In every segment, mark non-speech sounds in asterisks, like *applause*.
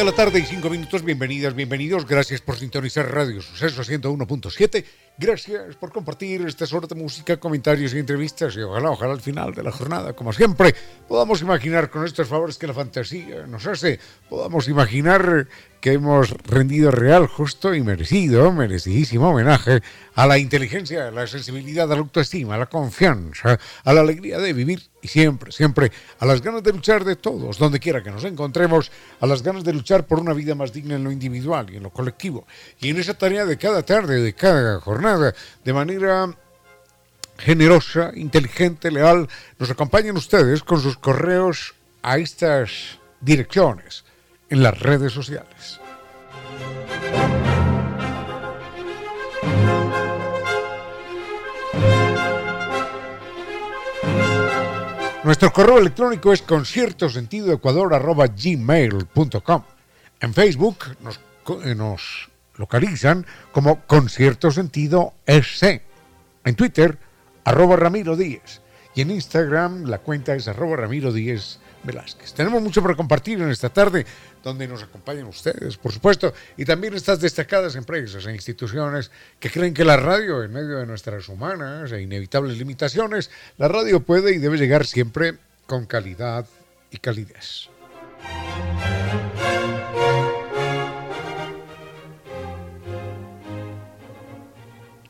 De la tarde y 5 minutos, bienvenidas, bienvenidos, gracias por sintonizar Radio Suceso 101.7, gracias por compartir esta hora de música, comentarios y entrevistas. Y ojalá, ojalá al final de la jornada, como siempre, podamos imaginar con estos favores que la fantasía nos hace, podamos imaginar que hemos rendido real, justo y merecido, merecidísimo homenaje a la inteligencia, a la sensibilidad, a la autoestima, a la confianza, a la alegría de vivir y siempre, siempre a las ganas de luchar de todos, donde quiera que nos encontremos, a las ganas de luchar por una vida más digna en lo individual y en lo colectivo. Y en esa tarea de cada tarde, de cada jornada, de manera generosa, inteligente, leal, nos acompañan ustedes con sus correos a estas direcciones en las redes sociales. Nuestro correo electrónico es conciertosentidoecuador.gmail.com En Facebook nos, eh, localizan como Concierto Sentido SC. En Twitter, arroba Ramiro Díez. Y en Instagram la cuenta es arroba Ramiro Díez Velázquez. Tenemos mucho para compartir en esta tarde, donde nos acompañan ustedes, por supuesto, y también estas destacadas empresas e instituciones que creen que la radio, en medio de nuestras humanas e inevitables limitaciones, la radio puede y debe llegar siempre con calidad y calidez.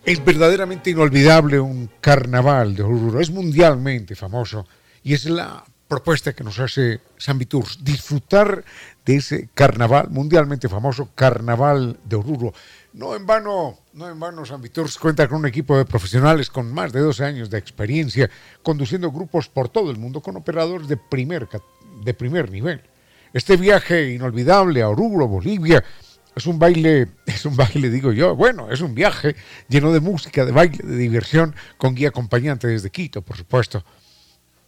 Es verdaderamente inolvidable un carnaval de Oruro, es mundialmente famoso y es la propuesta que nos hace San Viturs, disfrutar de ese carnaval mundialmente famoso, Carnaval de Oruro. No en vano, no en vano San Viturs cuenta con un equipo de profesionales con más de 12 años de experiencia, conduciendo grupos por todo el mundo con operadores de primer, de primer nivel. Este viaje inolvidable a Oruro, Bolivia, es un baile, *laughs* es un baile, digo yo, bueno, es un viaje lleno de música, de baile, de diversión, con guía acompañante desde Quito, por supuesto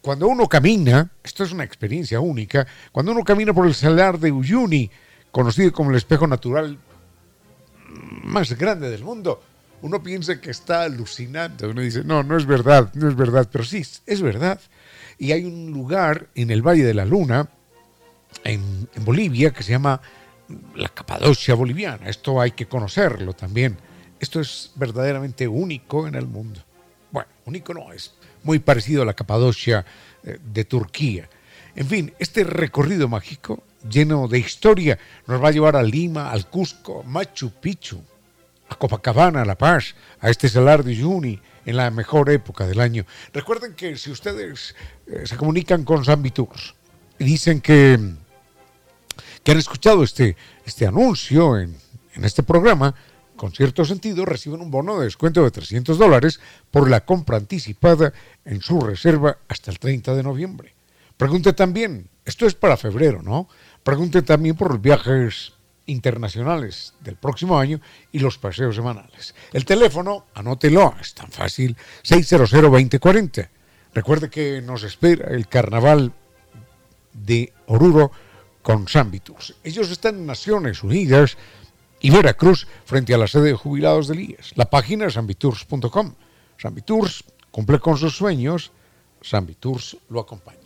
cuando uno camina, esto es una experiencia única, cuando uno camina por el salar de Uyuni, conocido como el espejo natural más grande del mundo, uno piensa que está alucinando. Uno dice, no, no es verdad, no es verdad, pero sí, es verdad. Y hay un lugar en el Valle de la Luna, en, en Bolivia, que se llama la Capadocia Boliviana. Esto hay que conocerlo también. Esto es verdaderamente único en el mundo. Bueno, único no es muy parecido a la Capadocia eh, de Turquía. En fin, este recorrido mágico, lleno de historia, nos va a llevar a Lima, al Cusco, Machu Picchu, a Copacabana, a La Paz, a este salar de Juni, en la mejor época del año. Recuerden que si ustedes eh, se comunican con San Viturs y dicen que, que han escuchado este, este anuncio en, en este programa, con cierto sentido, reciben un bono de descuento de 300 dólares por la compra anticipada en su reserva hasta el 30 de noviembre. Pregunte también, esto es para febrero, ¿no? Pregunte también por los viajes internacionales del próximo año y los paseos semanales. El teléfono, anótelo, es tan fácil, 600-2040. Recuerde que nos espera el carnaval de Oruro con Sambitus. Ellos están en Naciones Unidas y Veracruz frente a la sede de jubilados del IES. La página es ambitours.com. Sambitours cumple con sus sueños, Sambitours lo acompaña.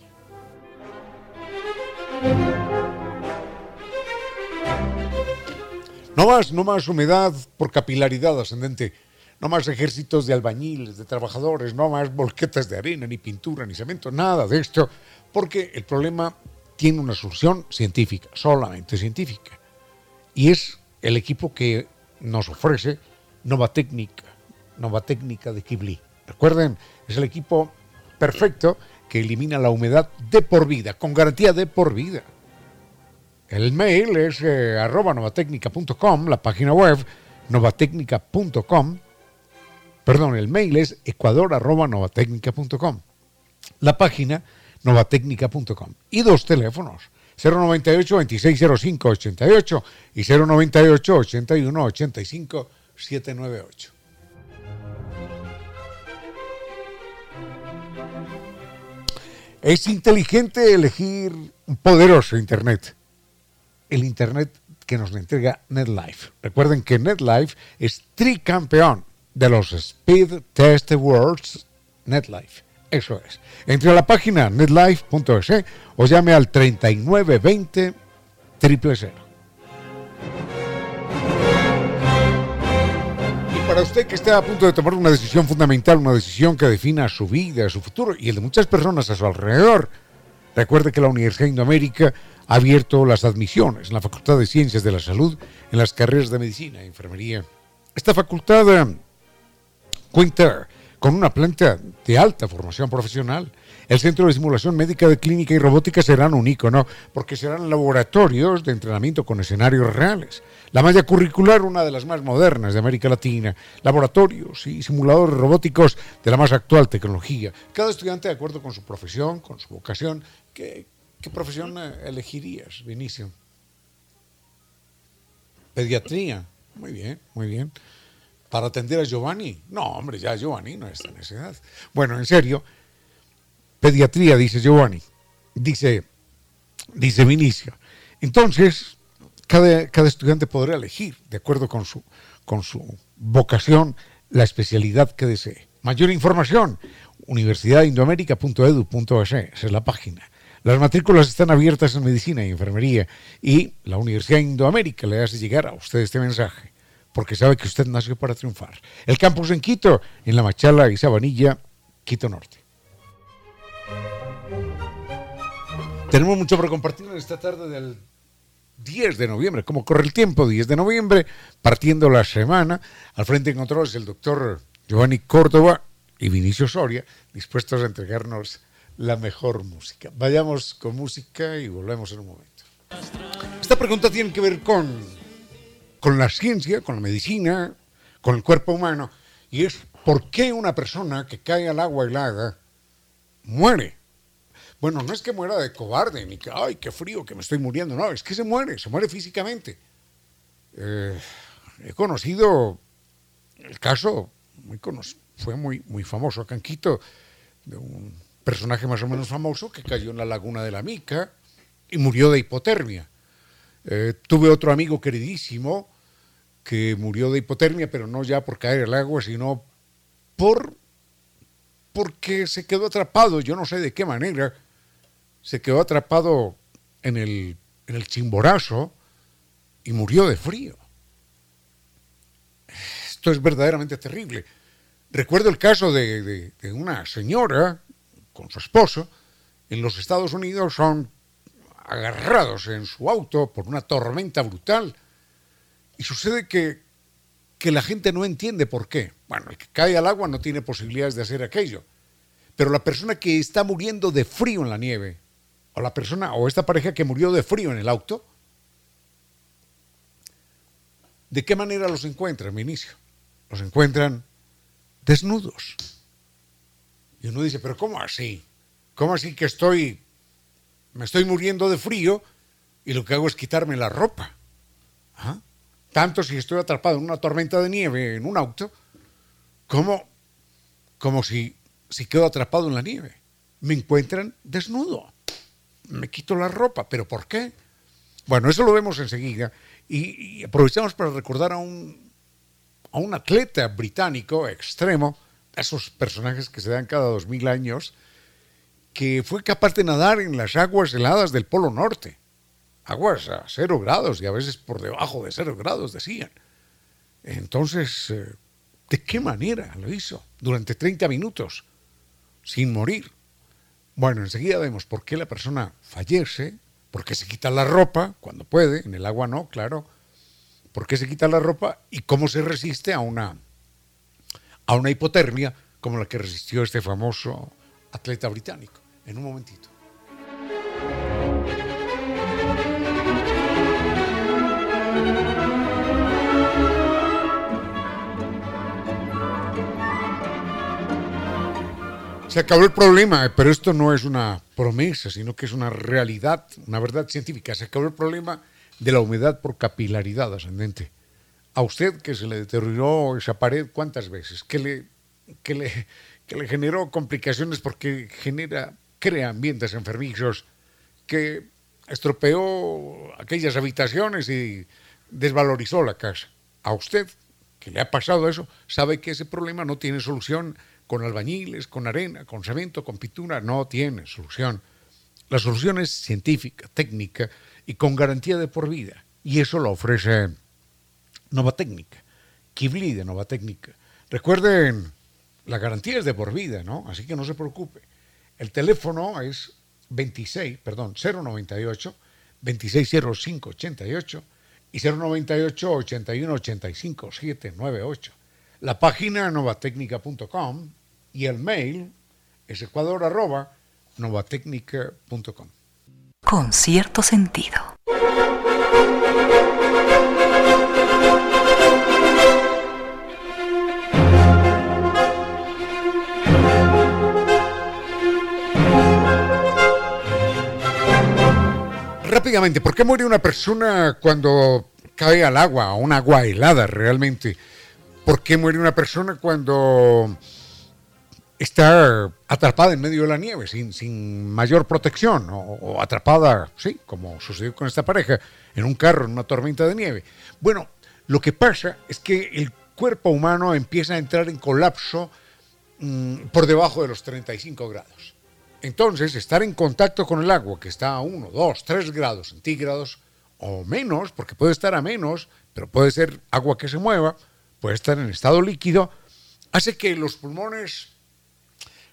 No más, no más humedad por capilaridad ascendente, no más ejércitos de albañiles, de trabajadores, no más volquetas de arena, ni pintura, ni cemento, nada de esto, porque el problema tiene una solución científica, solamente científica. Y es el equipo que nos ofrece Nova Técnica, Nova Técnica de Kibli. Recuerden, es el equipo perfecto que elimina la humedad de por vida, con garantía de por vida. El mail es eh, arroba novatecnica.com, la página web novatecnica.com. Perdón, el mail es ecuador novatecnica.com. La página novatecnica.com. Y dos teléfonos, 098-2605-88 y 098-81-85-798. Es inteligente elegir un poderoso Internet. El Internet que nos entrega NetLife. Recuerden que NetLife es tricampeón de los Speed Test Awards NetLife. Eso es. Entre a la página netlife.es o llame al 3920 000. Y para usted que esté a punto de tomar una decisión fundamental, una decisión que defina su vida, su futuro y el de muchas personas a su alrededor, recuerde que la Universidad de Indoamérica ha abierto las admisiones en la Facultad de Ciencias de la Salud en las carreras de Medicina e Enfermería. Esta facultad eh, cuenta con una planta de alta formación profesional. El Centro de Simulación Médica de Clínica y Robótica serán un icono porque serán laboratorios de entrenamiento con escenarios reales. La malla curricular, una de las más modernas de América Latina. Laboratorios y simuladores robóticos de la más actual tecnología. Cada estudiante, de acuerdo con su profesión, con su vocación, ¿qué, qué profesión eh, elegirías, Vinicio? Pediatría. Muy bien, muy bien para atender a Giovanni. No, hombre, ya Giovanni no está en esa edad. Bueno, en serio, pediatría, dice Giovanni, dice, dice Vinicio. Entonces, cada, cada estudiante podrá elegir, de acuerdo con su, con su vocación, la especialidad que desee. Mayor información, universidadindoamérica.edu.es, es la página. Las matrículas están abiertas en medicina y enfermería y la Universidad Indoamérica le hace llegar a usted este mensaje porque sabe que usted nació para triunfar. El campus en Quito, en La Machala y Sabanilla, Quito Norte. Tenemos mucho para compartir en esta tarde del 10 de noviembre. ¿Cómo corre el tiempo? 10 de noviembre, partiendo la semana. Al frente de controles el doctor Giovanni Córdoba y Vinicio Soria, dispuestos a entregarnos la mejor música. Vayamos con música y volvemos en un momento. Esta pregunta tiene que ver con con la ciencia, con la medicina, con el cuerpo humano, y es por qué una persona que cae al agua helada muere. Bueno, no es que muera de cobarde, ni que, ay, qué frío, que me estoy muriendo, no, es que se muere, se muere físicamente. Eh, he conocido el caso, muy fue muy, muy famoso acá en de un personaje más o menos famoso que cayó en la laguna de la Mica y murió de hipotermia. Eh, tuve otro amigo queridísimo que murió de hipotermia, pero no ya por caer al agua, sino por porque se quedó atrapado, yo no sé de qué manera, se quedó atrapado en el, en el chimborazo y murió de frío. Esto es verdaderamente terrible. Recuerdo el caso de, de una señora con su esposo en los Estados Unidos, son agarrados en su auto por una tormenta brutal y sucede que, que la gente no entiende por qué. Bueno, el que cae al agua no tiene posibilidades de hacer aquello. Pero la persona que está muriendo de frío en la nieve, o la persona, o esta pareja que murió de frío en el auto, ¿de qué manera los encuentran, mi inicio? Los encuentran desnudos. Y uno dice, pero ¿cómo así? ¿Cómo así que estoy, me estoy muriendo de frío y lo que hago es quitarme la ropa? ¿Ah? tanto si estoy atrapado en una tormenta de nieve en un auto, como, como si, si quedo atrapado en la nieve. Me encuentran desnudo. Me quito la ropa. ¿Pero por qué? Bueno, eso lo vemos enseguida. Y, aprovechamos para recordar a un, a un atleta británico extremo, esos personajes que se dan cada dos mil años, que fue capaz de nadar en las aguas heladas del Polo Norte aguas a cero grados y a veces por debajo de cero grados, decían. Entonces, eh, ¿de qué manera lo hizo? Durante 30 minutos, sin morir. Bueno, enseguida vemos por qué la persona fallece, por qué se quita la ropa cuando puede, en el agua no, claro, por qué se quita la ropa y cómo se resiste a una, a una hipotermia como la que resistió este famoso atleta británico. En un momentito. Se acabó el problema, pero esto no es una promesa, sino que es una realidad, una verdad científica. Se acabó el problema de la humedad por capilaridad ascendente. A usted que se le deterioró esa pared, ¿cuántas veces? Que le, que le, que le generó complicaciones porque genera, crea ambientes enfermizos, que estropeó aquellas habitaciones y desvalorizó la casa. A usted que le ha pasado eso, sabe que ese problema no tiene solución con albañiles, con arena, con cemento, con pintura, no tiene solución. La solución es científica, técnica y con garantía de por vida. Y eso lo ofrece Nova Técnica, Kibli de Nova Técnica. Recuerden, la garantía es de por vida, ¿no? Así que no se preocupe. El teléfono es 26, perdón, 098 260588 y 098 81 85 798. La página novatecnica.com y el mail es ecuador arroba novatecnica.com. Con cierto sentido. Rápidamente, ¿por qué muere una persona cuando cae al agua, a un agua helada realmente? ¿Por qué muere una persona cuando está atrapada en medio de la nieve, sin, sin mayor protección, o, atrapada, sí, como sucedió con esta pareja, en un carro, en una tormenta de nieve? Bueno, lo que pasa es que el cuerpo humano empieza a entrar en colapso mm, por debajo de los 35 grados. Entonces, estar en contacto con el agua, que está a 1, 2, 3 grados centígrados o menos, porque puede estar a menos, pero puede ser agua que se mueva, puede estar en estado líquido, hace que los pulmones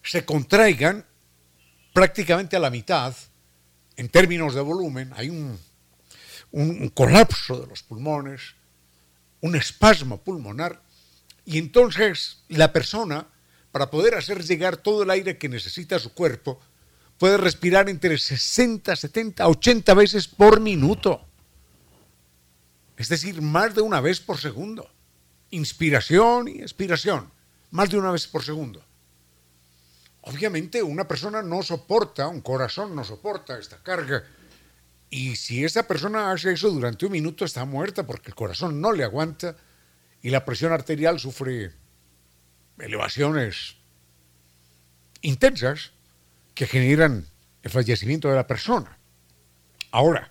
se contraigan prácticamente a la mitad en términos de volumen. Hay un, un colapso de los pulmones, un espasmo pulmonar, y entonces la persona para poder hacer llegar todo el aire que necesita su cuerpo, puede respirar entre 60, 70, 80 veces por minuto. Es decir, más de una vez por segundo. Inspiración y expiración, más de una vez por segundo. Obviamente una persona no soporta, un corazón no soporta esta carga. Y si esa persona hace eso durante un minuto está muerta porque el corazón no le aguanta y la presión arterial sufre elevaciones intensas que generan el fallecimiento de la persona. Ahora,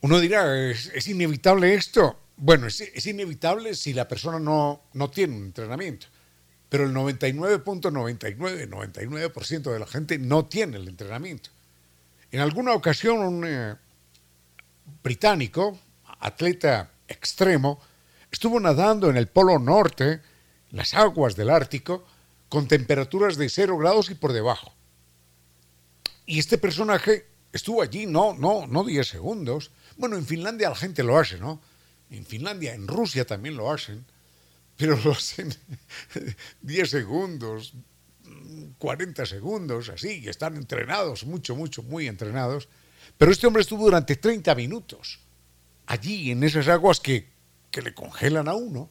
uno dirá, ¿es, inevitable esto? Bueno, es, inevitable si la persona no, no tiene un entrenamiento, pero el 99.99, 99% de la gente no tiene el entrenamiento. En alguna ocasión un eh, británico, atleta extremo, estuvo nadando en el Polo Norte, las aguas del Ártico con temperaturas de cero grados y por debajo. Y este personaje estuvo allí, no, no, no 10 segundos. Bueno, en Finlandia la gente lo hace, ¿no? En Finlandia, en Rusia también lo hacen, pero lo hacen *laughs* 10 segundos, 40 segundos, así, y están entrenados, mucho, mucho, muy entrenados. Pero este hombre estuvo durante 30 minutos allí, en esas aguas que, que le congelan a uno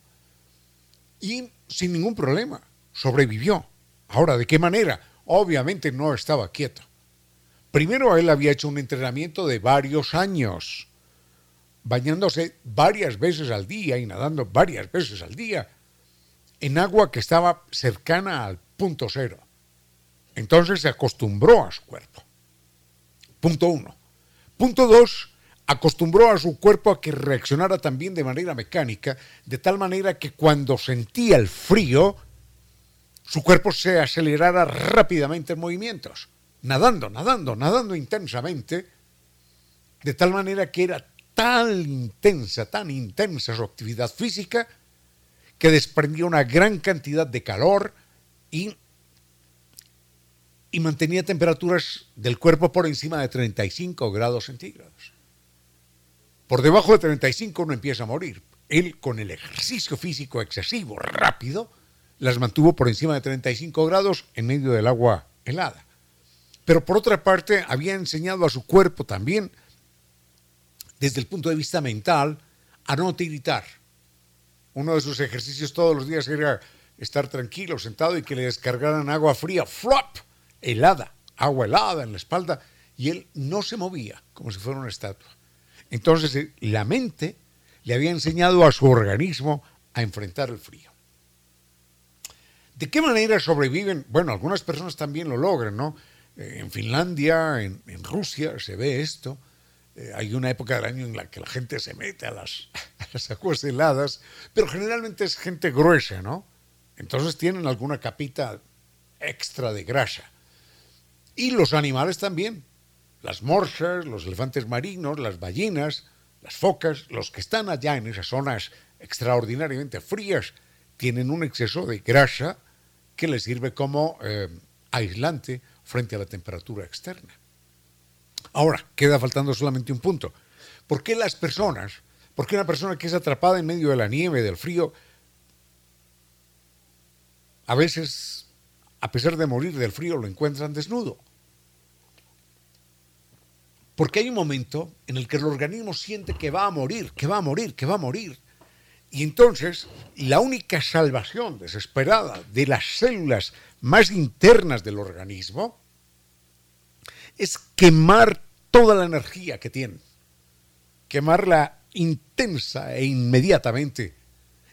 y sin ningún problema sobrevivió. Ahora, ¿de qué manera? Obviamente no estaba quieto. Primero él había hecho un entrenamiento de varios años, bañándose varias veces al día y nadando varias veces al día en agua que estaba cercana al punto cero. Entonces se acostumbró a su cuerpo. Punto uno. Punto dos, acostumbró a su cuerpo a que reaccionara también de manera mecánica, de tal manera que cuando sentía el frío, su cuerpo se acelerara rápidamente en movimientos, nadando, nadando, nadando intensamente, de tal manera que era tan intensa, tan intensa su actividad física, que desprendía una gran cantidad de calor y, y mantenía temperaturas del cuerpo por encima de 35 grados centígrados. Por debajo de 35 uno empieza a morir. Él, con el ejercicio físico excesivo, rápido, las mantuvo por encima de 35 grados en medio del agua helada. Pero por otra parte, había enseñado a su cuerpo también, desde el punto de vista mental, a no tiritar. Uno de sus ejercicios todos los días era estar tranquilo, sentado y que le descargaran agua fría, flop, helada, agua helada en la espalda, y él no se movía como si fuera una estatua. Entonces eh, la mente le había enseñado a su organismo a enfrentar el frío. ¿De qué manera sobreviven? Bueno, algunas personas también lo logran, ¿no? Eh, en Finlandia, en, Rusia se ve esto. Eh, hay una época del año en la que la gente se mete a las, *laughs* a las aguas heladas, pero generalmente es gente gruesa, ¿no? Entonces tienen alguna capita extra de grasa. Y los animales también. Las morsas, los elefantes marinos, las ballenas, las focas, los que están allá en esas zonas extraordinariamente frías, tienen un exceso de grasa que les sirve como eh, aislante frente a la temperatura externa. Ahora, queda faltando solamente un punto. ¿Por qué las personas, por qué una persona que es atrapada en medio de la nieve, del frío, a veces, a pesar de morir del frío, lo encuentran desnudo? Porque hay un momento en el que el organismo siente que va a morir, que va a morir, que va a morir. Y entonces, la única salvación desesperada de las células más internas del organismo es quemar toda la energía que tienen, quemarla intensa e inmediatamente.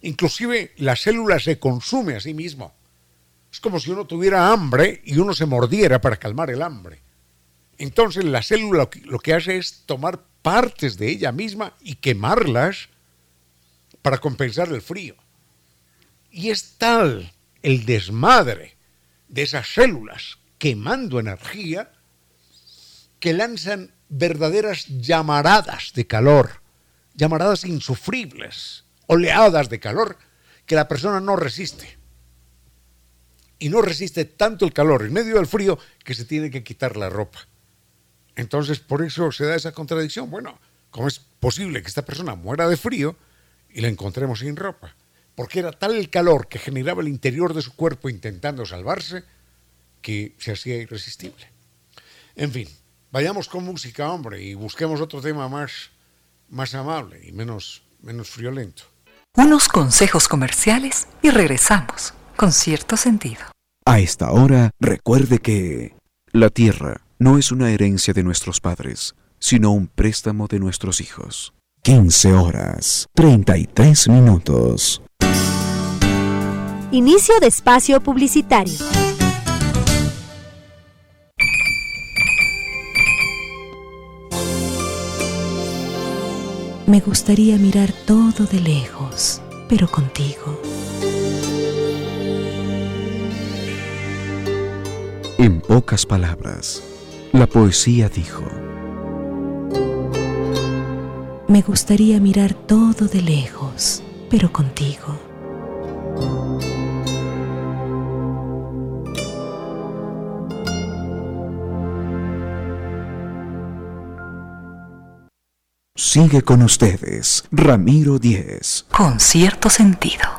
Inclusive la célula se consume a sí misma. Es como si uno tuviera hambre y uno se mordiera para calmar el hambre. Entonces la célula lo que hace es tomar partes de ella misma y quemarlas para compensar el frío. Y es tal el desmadre de esas células quemando energía que lanzan verdaderas llamaradas de calor, llamaradas insufribles, oleadas de calor que la persona no resiste. Y no resiste tanto el calor en medio del frío que se tiene que quitar la ropa. Entonces, por eso se da esa contradicción. Bueno, ¿cómo es posible que esta persona muera de frío y la encontremos sin ropa? Porque era tal el calor que generaba el interior de su cuerpo intentando salvarse que se hacía irresistible. En fin, vayamos con música, hombre, y busquemos otro tema más, más amable y menos, menos friolento. Unos consejos comerciales y regresamos con cierto sentido. A esta hora, recuerde que la tierra no es una herencia de nuestros padres, sino un préstamo de nuestros hijos. 15 horas, 33 minutos. Inicio de espacio publicitario. Me gustaría mirar todo de lejos, pero contigo. En pocas palabras, la poesía dijo, Me gustaría mirar todo de lejos, pero contigo. Sigue con ustedes, Ramiro Díez. Con cierto sentido.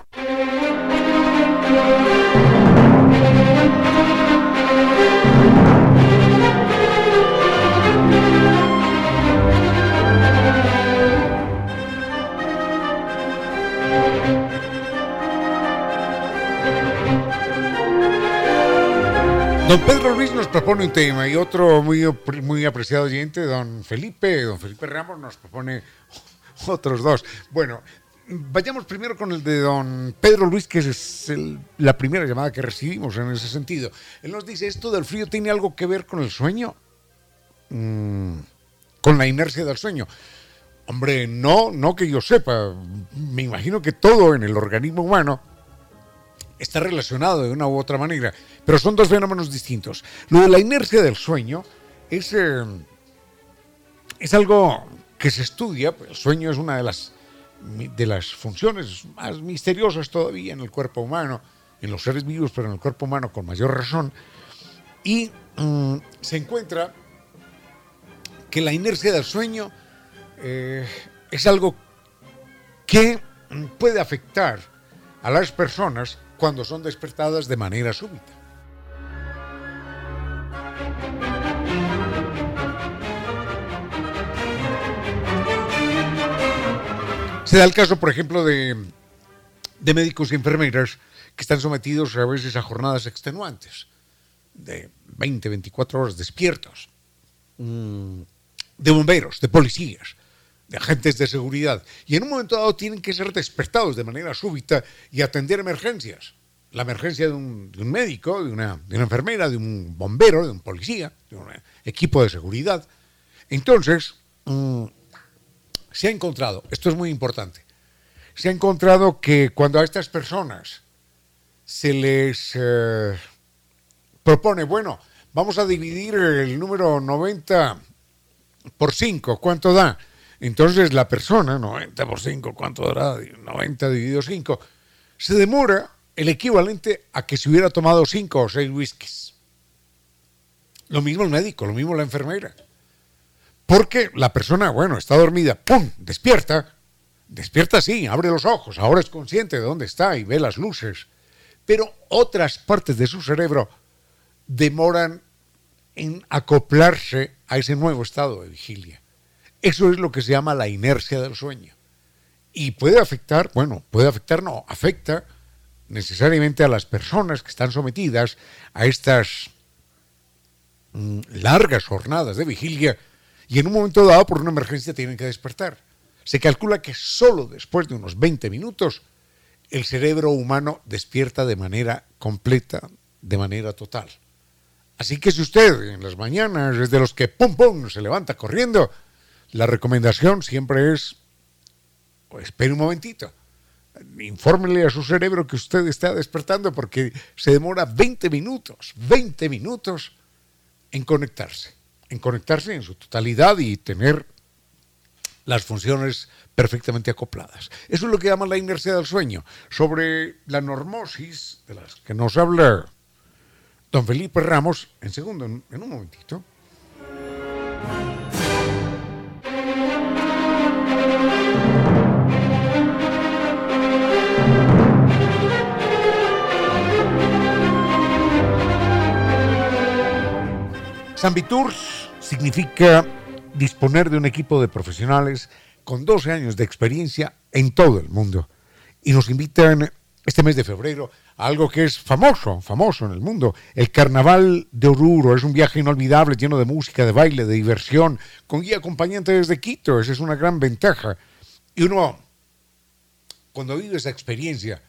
Don Pedro Luis nos propone un tema y otro muy, muy apreciado oyente, don Felipe, don Felipe Ramos nos propone *laughs* otros dos. Bueno, vayamos primero con el de don Pedro Luis, que es la primera llamada que recibimos en ese sentido. Él nos dice, ¿esto del frío tiene algo que ver con el sueño? Mm, con la inercia del sueño. Hombre, no, no que yo sepa. Me imagino que todo en el organismo humano está relacionado de una u otra manera, pero son dos fenómenos distintos. Lo de la inercia del sueño es, eh, es algo que se estudia, pues, el sueño es una de las, de las funciones más misteriosas todavía en el cuerpo humano, en los seres vivos, pero en el cuerpo humano con mayor razón, y mm, se encuentra que la inercia del sueño eh, es algo que puede afectar a las personas cuando son despertadas de manera súbita. Se da el caso, por ejemplo, de, médicos y enfermeras que están sometidos a veces a jornadas extenuantes, de 20, 24 horas despiertos, mm, de bomberos, de policías, de agentes de seguridad, y en un momento dado tienen que ser despertados de manera súbita y atender emergencias. La emergencia de un, médico, de una, enfermera, de un bombero, de un policía, de un equipo de seguridad. Entonces, mm, se ha encontrado, esto es muy importante, se ha encontrado que cuando a estas personas se les eh, propone, bueno, vamos a dividir el número 90 por 5, ¿cuánto da? Entonces la persona, 90 por 5, ¿cuánto dará? 90 dividido 5, se demora el equivalente a que se hubiera tomado 5 o 6 whiskies. Lo mismo el médico, lo mismo la enfermera. Porque la persona, bueno, está dormida, ¡pum! Despierta. Despierta sí, abre los ojos, ahora es consciente de dónde está y ve las luces. Pero otras partes de su cerebro demoran en acoplarse a ese nuevo estado de vigilia. Eso es lo que se llama la inercia del sueño. Y puede afectar, bueno, puede afectar, no, afecta necesariamente a las personas que están sometidas a estas mm, largas jornadas de vigilia y en un momento dado por una emergencia tienen que despertar. Se calcula que solo después de unos 20 minutos el cerebro humano despierta de manera completa, de manera total. Así que si usted en las mañanas es de los que pum pum se levanta corriendo, la recomendación siempre es, pues, espere un momentito, infórmele a su cerebro que usted está despertando porque se demora 20 minutos, 20 minutos en conectarse en conectarse en su totalidad y tener las funciones perfectamente acopladas. Eso es lo que llaman la inercia del sueño. Sobre la normosis, de las que nos habla don Felipe Ramos, en segundo, en un momentito. San significa disponer de un equipo de profesionales con 12 años de experiencia en todo el mundo. Y nos invitan este mes de febrero a algo que es famoso, famoso en el mundo. El Carnaval de Oruro es un viaje inolvidable lleno de música, de baile, de diversión, con guía acompañante desde Quito. Esa es una gran ventaja. Y uno, cuando vive esa experiencia,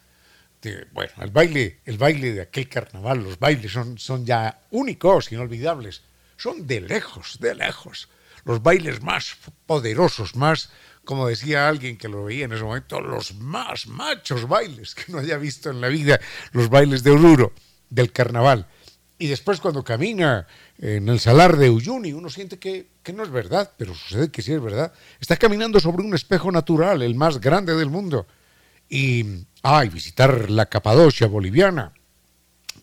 bueno, el baile, el baile de aquel carnaval, los bailes son, son ya únicos, inolvidables son de lejos, de lejos, los bailes más poderosos, más, como decía alguien que lo veía en ese momento, los más machos bailes que no haya visto en la vida, los bailes de Oruro, del carnaval. Y después cuando camina en el salar de Uyuni, uno siente que, que, no es verdad, pero sucede que sí es verdad. Está caminando sobre un espejo natural, el más grande del mundo. Y, ay, visitar la Capadocia boliviana,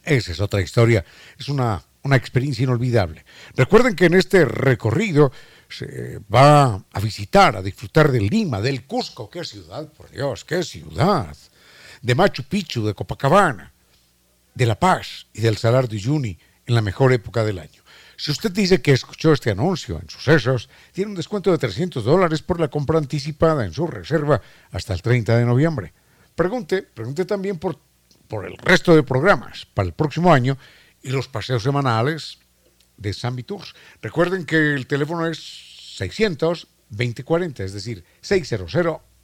esa es otra historia. Es una una experiencia inolvidable. Recuerden que en este recorrido se va a visitar, a disfrutar de Lima, del Cusco, qué ciudad, por Dios, qué ciudad, de Machu Picchu, de Copacabana, de La Paz y del Salar de Uyuni en la mejor época del año. Si usted dice que escuchó este anuncio en sucesos, tiene un descuento de 300 dólares por la compra anticipada en su reserva hasta el 30 de noviembre. Pregunte, pregunte también por, por el resto de programas para el próximo año y los paseos semanales de San Tours. Recuerden que el teléfono es 600 2040, es decir, 600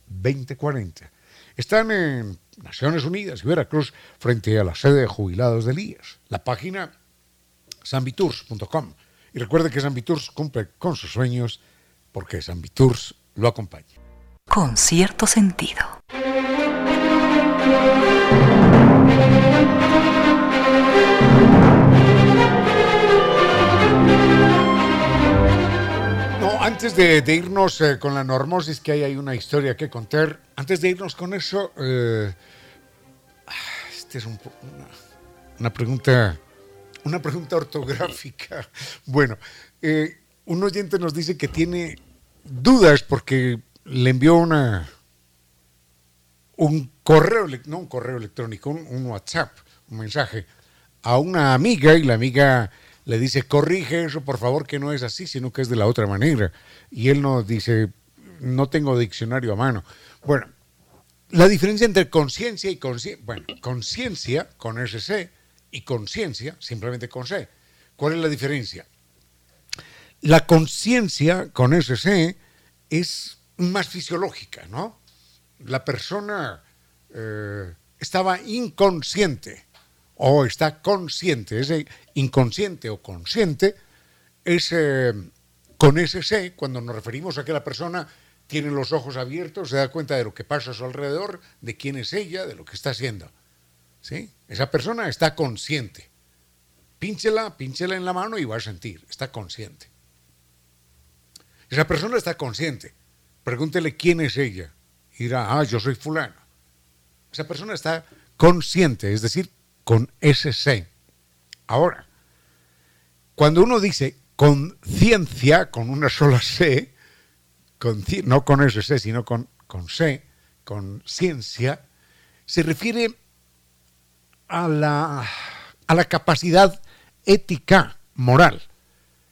2040. Están en Naciones Unidas y Veracruz frente a la sede de jubilados de IES. La página sanvitours.com. Y recuerden que San cumple con sus sueños porque San lo acompaña. Con cierto sentido. Antes de, irnos eh, con la normosis, que hay, hay una historia que contar, antes de irnos con eso, eh, esta es una, pregunta, una pregunta ortográfica. *laughs* Bueno, eh, un oyente nos dice que tiene dudas porque le envió una un correo, no un correo electrónico, un WhatsApp, un mensaje a una amiga y la amiga le dice, corrige eso, por favor, que no es así, sino que es de la otra manera. Y él nos dice, no tengo diccionario a mano. Bueno, la diferencia entre conciencia y conciencia, bueno, conciencia con SC y conciencia simplemente con C. ¿Cuál es la diferencia? La conciencia con SC es más fisiológica, ¿no? La persona eh, estaba inconsciente o está consciente, ese inconsciente o consciente es eh, con SC cuando nos referimos a que la persona tiene los ojos abiertos, se da cuenta de lo que pasa a su alrededor, de quién es ella, de lo que está haciendo. ¿Sí? Esa persona está consciente. Pínchela, pínchela en la mano y va a sentir, está consciente. Esa persona está consciente. Pregúntele quién es ella. Y dirá, ah, yo soy fulano. Esa persona está consciente, es decir, con ese C. Ahora, cuando uno dice conciencia con una sola C, no con ese sino con, con C, con ciencia, se refiere a la, a la capacidad ética, moral.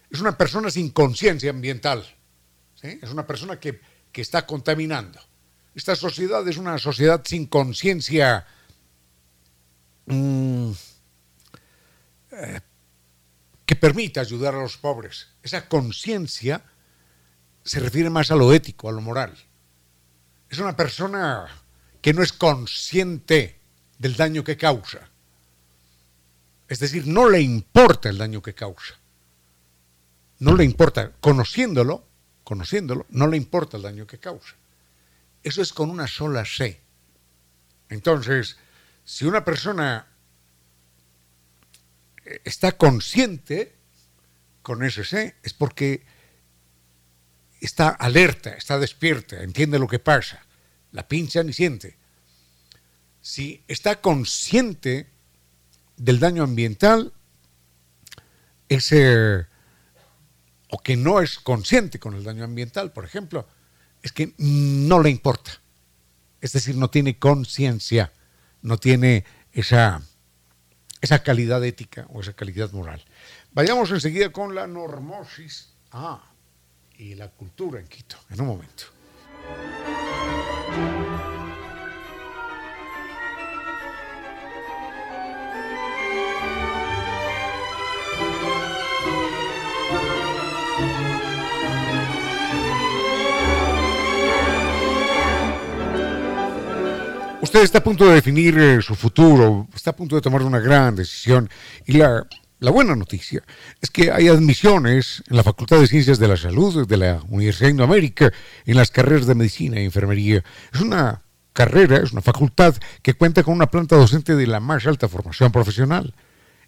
Es una persona sin conciencia ambiental. Es una persona que, está contaminando. Esta sociedad es una sociedad sin conciencia mm, eh, que permita ayudar a los pobres. Esa conciencia se refiere más a lo ético, a lo moral. Es una persona que no es consciente del daño que causa. Es decir, no le importa el daño que causa. No le importa, conociéndolo, conociéndolo, no le importa el daño que causa. Eso es con una sola C. Entonces, si una persona está consciente con ese C, es porque está alerta, está despierta, entiende lo que pasa, la pincha ni siente. Si está consciente del daño ambiental, ese, o que no es consciente con el daño ambiental, por ejemplo, es que no le importa. Es decir, no tiene conciencia, no tiene esa, esa calidad ética o esa calidad moral. Vayamos enseguida con la normosis. Ah, y la cultura en Quito. En un momento. Usted está a punto de definir eh, su futuro, está a punto de tomar una gran decisión y la la buena noticia es que hay admisiones en la Facultad de Ciencias de la Salud de la Universidad de Indoamérica en las carreras de medicina y enfermería. Es una carrera, es una facultad que cuenta con una planta docente de la más alta formación profesional.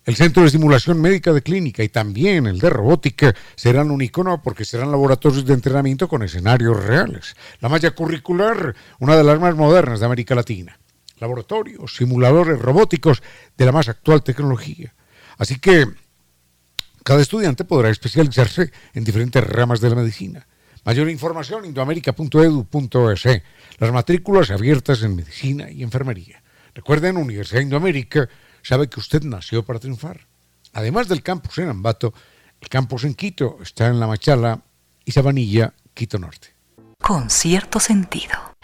El Centro de Simulación Médica de Clínica y también el de Robótica serán un icono porque serán laboratorios de entrenamiento con escenarios reales. La malla curricular, una de las más modernas de América Latina. Laboratorios, simuladores robóticos de la más actual tecnología Así que cada estudiante podrá especializarse en diferentes ramas de la medicina. Mayor información indoamerica.edu.es. Las matrículas abiertas en medicina y enfermería. Recuerden, Universidad Indoamérica sabe que usted nació para triunfar. Además del campus en Ambato, el campus en Quito está en La Machala y Sabanilla, Quito Norte. Con cierto sentido.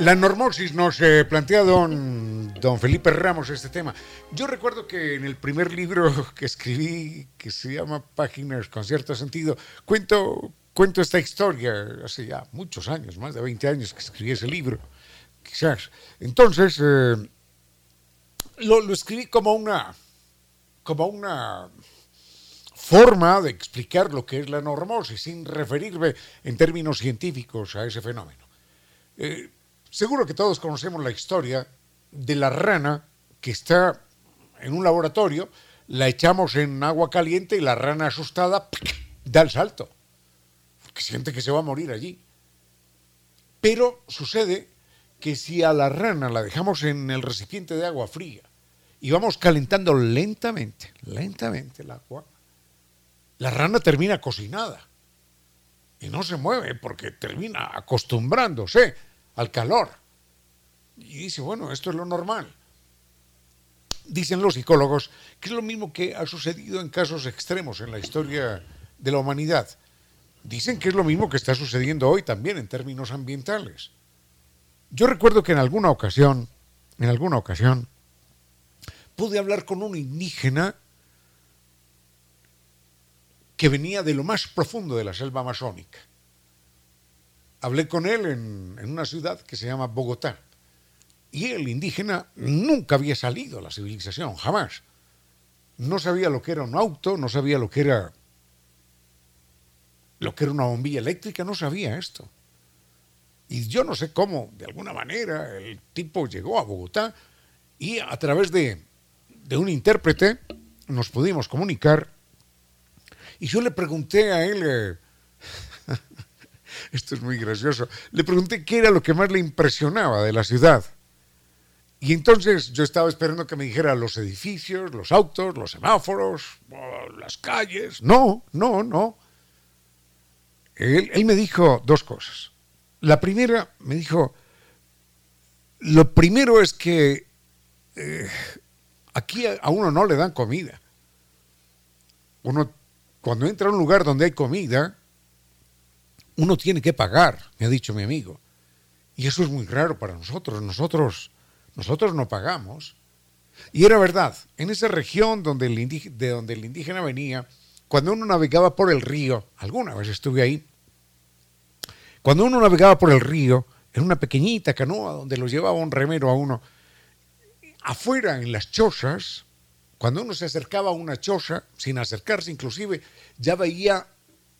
La normosis nos eh, plantea don, don Felipe Ramos este tema. Yo recuerdo que en el primer libro *laughs* que escribí, que se llama Páginas con cierto sentido, cuento, cuento esta historia hace ya muchos años, más de 20 años que escribí ese libro, quizás. Entonces, eh, lo, escribí como una, como una forma de explicar lo que es la normosis, sin referirme en términos científicos a ese fenómeno. Eh, Seguro que todos conocemos la historia de la rana que está en un laboratorio, la echamos en agua caliente y la rana asustada da el salto, porque siente que se va a morir allí. Pero sucede que si a la rana la dejamos en el recipiente de agua fría y vamos calentando lentamente, lentamente el agua, la rana termina cocinada. Y no se mueve porque termina acostumbrándose al calor. Y dice, bueno, esto es lo normal. Dicen los psicólogos que es lo mismo que ha sucedido en casos extremos en la historia de la humanidad. Dicen que es lo mismo que está sucediendo hoy también en términos ambientales. Yo recuerdo que en alguna ocasión, en alguna ocasión, pude hablar con un indígena que venía de lo más profundo de la selva amazónica. Hablé con él en, una ciudad que se llama Bogotá. Y el indígena nunca había salido a la civilización, jamás. No sabía lo que era un auto, no sabía lo que era lo que era una bombilla eléctrica, no sabía esto. Y yo no sé cómo, de alguna manera, el tipo llegó a Bogotá y a través de, de un intérprete nos pudimos comunicar. Y yo le pregunté a él, eh, esto es muy gracioso, le pregunté qué era lo que más le impresionaba de la ciudad. Y entonces yo estaba esperando que me dijera los edificios, los autos, los semáforos, las calles. No, no, no. Él, me dijo dos cosas. La primera me dijo, lo primero es que eh, aquí a uno no le dan comida. Uno, cuando entra a un lugar donde hay comida, uno tiene que pagar, me ha dicho mi amigo. Y eso es muy raro para nosotros. Nosotros nosotros no pagamos. Y era verdad, en esa región donde el de donde el indígena venía, cuando uno navegaba por el río, alguna vez estuve ahí, cuando uno navegaba por el río, en una pequeñita canoa donde lo llevaba un remero a uno, afuera en las chozas, cuando uno se acercaba a una choza, sin acercarse inclusive, ya veía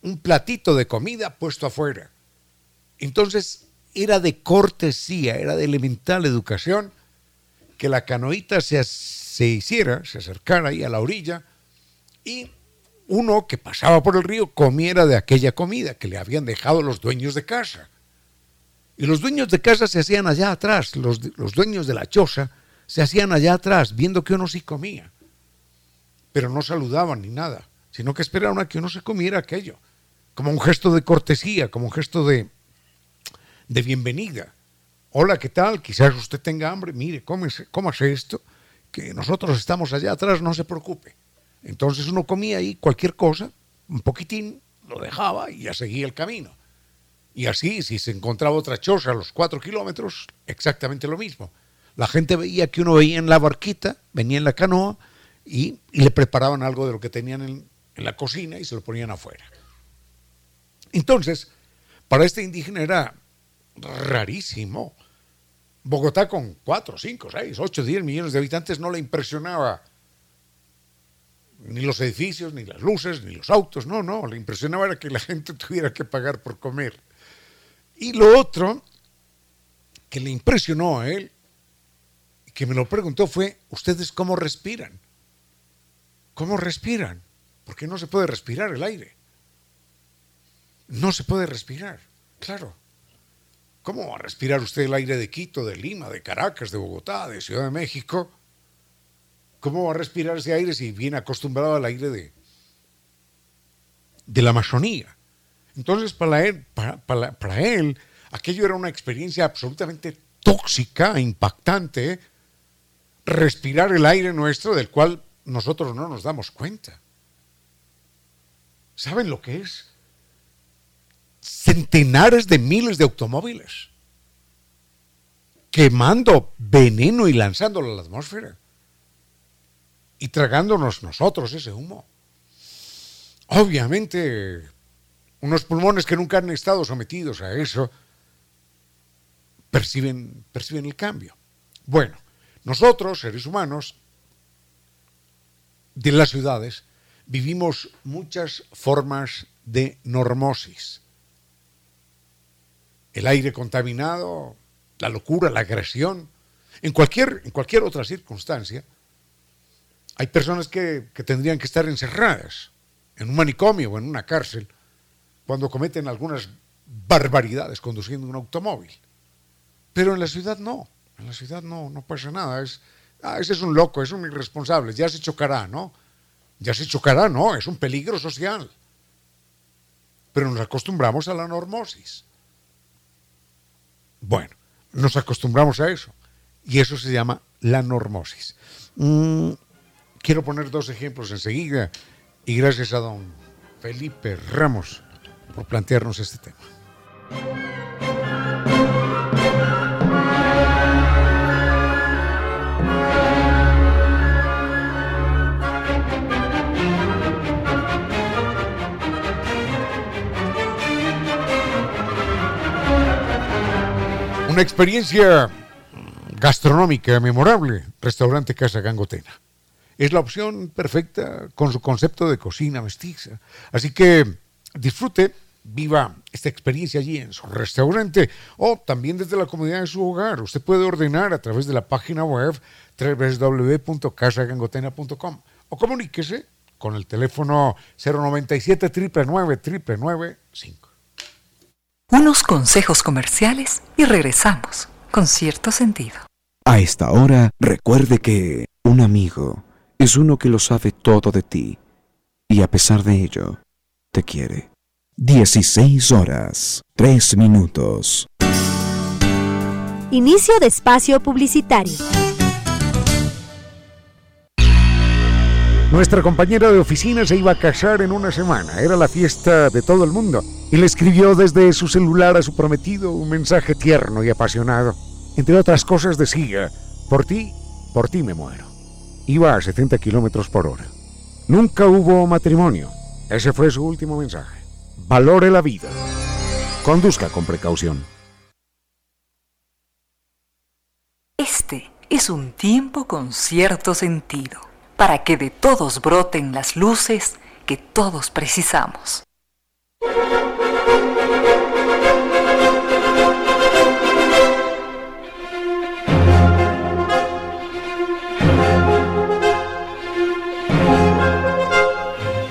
un platito de comida puesto afuera. Entonces era de cortesía, era de elemental educación que la canoita se, se hiciera, se acercara ahí a la orilla y uno que pasaba por el río comiera de aquella comida que le habían dejado los dueños de casa. Y los dueños de casa se hacían allá atrás, los, los dueños de la choza se hacían allá atrás, viendo que uno sí comía. Pero no saludaban ni nada, sino que esperaban a que uno se comiera aquello, como un gesto de cortesía, como un gesto de, de bienvenida. Hola, ¿qué tal? Quizás usted tenga hambre. Mire, cómese, cómase esto, que nosotros estamos allá atrás, no se preocupe. Entonces uno comía ahí cualquier cosa, un poquitín, lo dejaba y ya seguía el camino. Y así, si se encontraba otra choza a los cuatro kilómetros, exactamente lo mismo. La gente veía que uno veía en la barquita, venía en la canoa y, le preparaban algo de lo que tenían en, en la cocina y se lo ponían afuera. Entonces, para este indígena era rarísimo. Bogotá con 4, 5, 6, 8, 10 millones de habitantes no le impresionaba ni los edificios, ni las luces, ni los autos, no, no, le impresionaba era que la gente *laughs* tuviera que pagar por comer. Y lo otro que le impresionó a él, que me lo preguntó fue, ¿ustedes cómo respiran? ¿Cómo respiran? Porque no se puede respirar el aire. No se puede respirar, claro. ¿Cómo va a respirar usted el aire de Quito, de Lima, de Caracas, de Bogotá, de Ciudad de México? ¿Cómo va a respirar ese aire si viene acostumbrado al aire de, de la Amazonía? Entonces, para él, para, él, aquello era una experiencia absolutamente tóxica, impactante, respirar el aire nuestro del cual nosotros no nos damos cuenta. ¿Saben lo que es? Centenares de miles de automóviles quemando veneno y lanzándolo a la atmósfera y tragándonos nosotros ese humo. Obviamente, unos pulmones que nunca han estado sometidos a eso perciben, perciben el cambio. Bueno, nosotros, seres humanos, de las ciudades, vivimos muchas formas de normosis el aire contaminado, la locura, la agresión, en cualquier, en cualquier otra circunstancia, hay personas que, que tendrían que estar encerradas en un manicomio o en una cárcel cuando cometen algunas barbaridades conduciendo un automóvil. Pero en la ciudad no, en la ciudad no, no pasa nada. Es, ah, ese es un loco, es un irresponsable, ya se chocará, ¿no? Ya se chocará, no, es un peligro social. Pero nos acostumbramos a la normosis. Bueno, nos acostumbramos a eso. Y eso se llama la normosis. Mm, quiero poner dos ejemplos enseguida y gracias a don Felipe Ramos por plantearnos este tema. Una experiencia gastronómica memorable, restaurante Casa Gangotena. Es la opción perfecta con su concepto de cocina mestiza. Así que disfrute, viva esta experiencia allí en su restaurante o también desde la comodidad de su hogar. Usted puede ordenar a través de la página web www.casagangotena.com o comuníquese con el teléfono 097 999 unos consejos comerciales y regresamos con cierto sentido. A esta hora, recuerde que un amigo es uno que lo sabe todo de ti y a pesar de ello, te quiere. 16 horas, 3 minutos. Inicio de espacio publicitario. Nuestra compañera de oficina se iba a casar en una semana. Era la fiesta de todo el mundo. Y le escribió desde su celular a su prometido un mensaje tierno y apasionado. Entre otras cosas decía, por ti, por ti me muero. Iba a 70 kilómetros por hora. Nunca hubo matrimonio. Ese fue su último mensaje. Valore la vida. Conduzca con precaución. Este es un tiempo con cierto sentido para que de todos broten las luces que todos precisamos.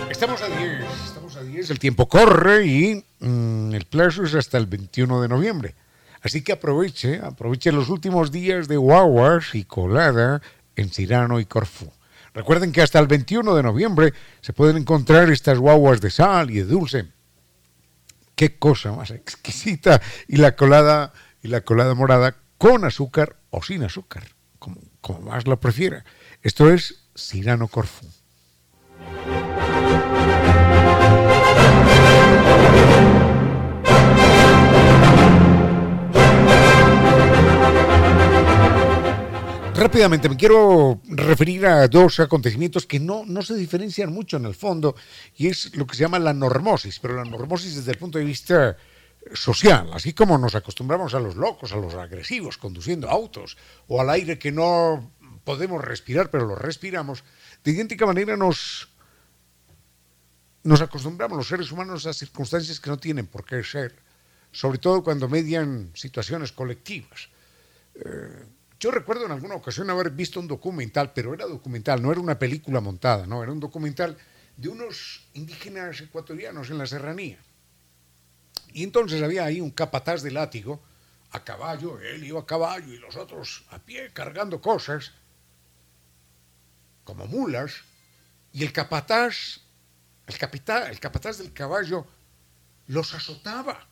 Estamos a 10, estamos a 10, el tiempo corre y mm, el plazo es hasta el 21 de noviembre. Así que aproveche, aproveche los últimos días de guaguas y colada en Cirano y Corfú. Recuerden que hasta el 21 de noviembre se pueden encontrar estas guaguas de sal y de dulce. Qué cosa más exquisita. Y la colada, y la colada morada con azúcar o sin azúcar, como, más la prefiera. Esto es Cirano Corfú. Rápidamente me quiero referir a dos acontecimientos que no, no se diferencian mucho en el fondo y es lo que se llama la normosis, pero la normosis desde el punto de vista social, así como nos acostumbramos a los locos, a los agresivos conduciendo autos o al aire que no podemos respirar pero lo respiramos, de idéntica manera nos, nos acostumbramos los seres humanos a circunstancias que no tienen por qué ser, sobre todo cuando median situaciones colectivas. Eh, yo recuerdo en alguna ocasión haber visto un documental, pero era documental, no era una película montada, no, era un documental de unos indígenas ecuatorianos en la serranía. Y entonces había ahí un capataz de látigo a caballo, él iba a caballo y los otros a pie cargando cosas, como mulas, y el capataz, el, capitán, el capataz del caballo los azotaba.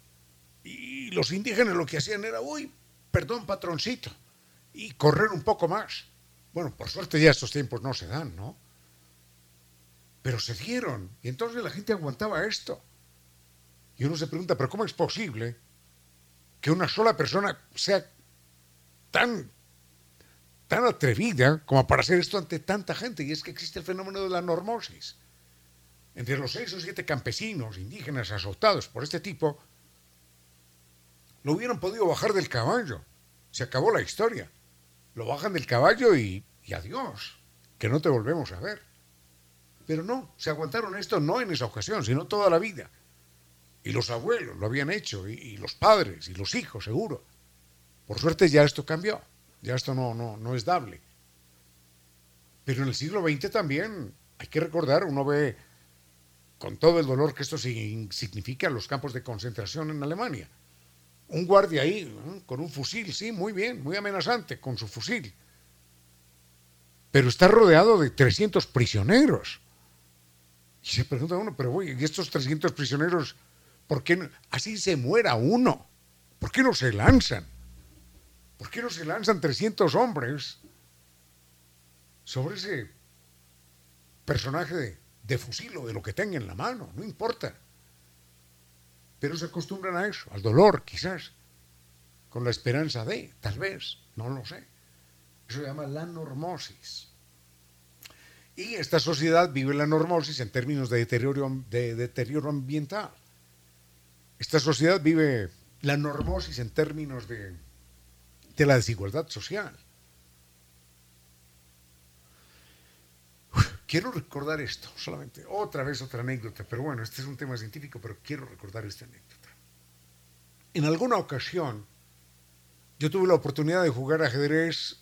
Y los indígenas lo que hacían era, uy, perdón, patroncito y correr un poco más. Bueno, por suerte ya estos tiempos no se dan, ¿no? Pero se dieron y entonces la gente aguantaba esto. Y uno se pregunta, pero ¿cómo es posible que una sola persona sea tan, tan atrevida como para hacer esto ante tanta gente? Y es que existe el fenómeno de la normosis. Entre los seis o siete campesinos indígenas azotados por este tipo, no hubieran podido bajar del caballo. Se acabó la historia lo bajan del caballo y, adiós, que no te volvemos a ver. Pero no, se aguantaron esto no en esa ocasión, sino toda la vida. Y los abuelos lo habían hecho, y, los padres, y los hijos, seguro. Por suerte ya esto cambió, ya esto no, no, no es dable. Pero en el siglo XX también, hay que recordar, uno ve con todo el dolor que esto significa los campos de concentración en Alemania un guardia ahí, con un fusil, sí, muy bien, muy amenazante, con su fusil. Pero está rodeado de 300 prisioneros. Y se pregunta uno, pero ¿y estos 300 prisioneros, por qué no? así se muera uno? ¿Por qué no se lanzan? ¿Por qué no se lanzan 300 hombres sobre ese personaje de, de fusil o de lo que tenga en la mano? No importa. Pero se acostumbran a eso, al dolor quizás, con la esperanza de, tal vez, no lo sé. Eso se llama la normosis. Y esta sociedad vive la normosis en términos de deterioro, de deterioro ambiental. Esta sociedad vive la normosis en términos de, de la desigualdad social. Quiero recordar esto, solamente otra vez otra anécdota, pero bueno, este es un tema científico, pero quiero recordar esta anécdota. En alguna ocasión, yo tuve la oportunidad de jugar ajedrez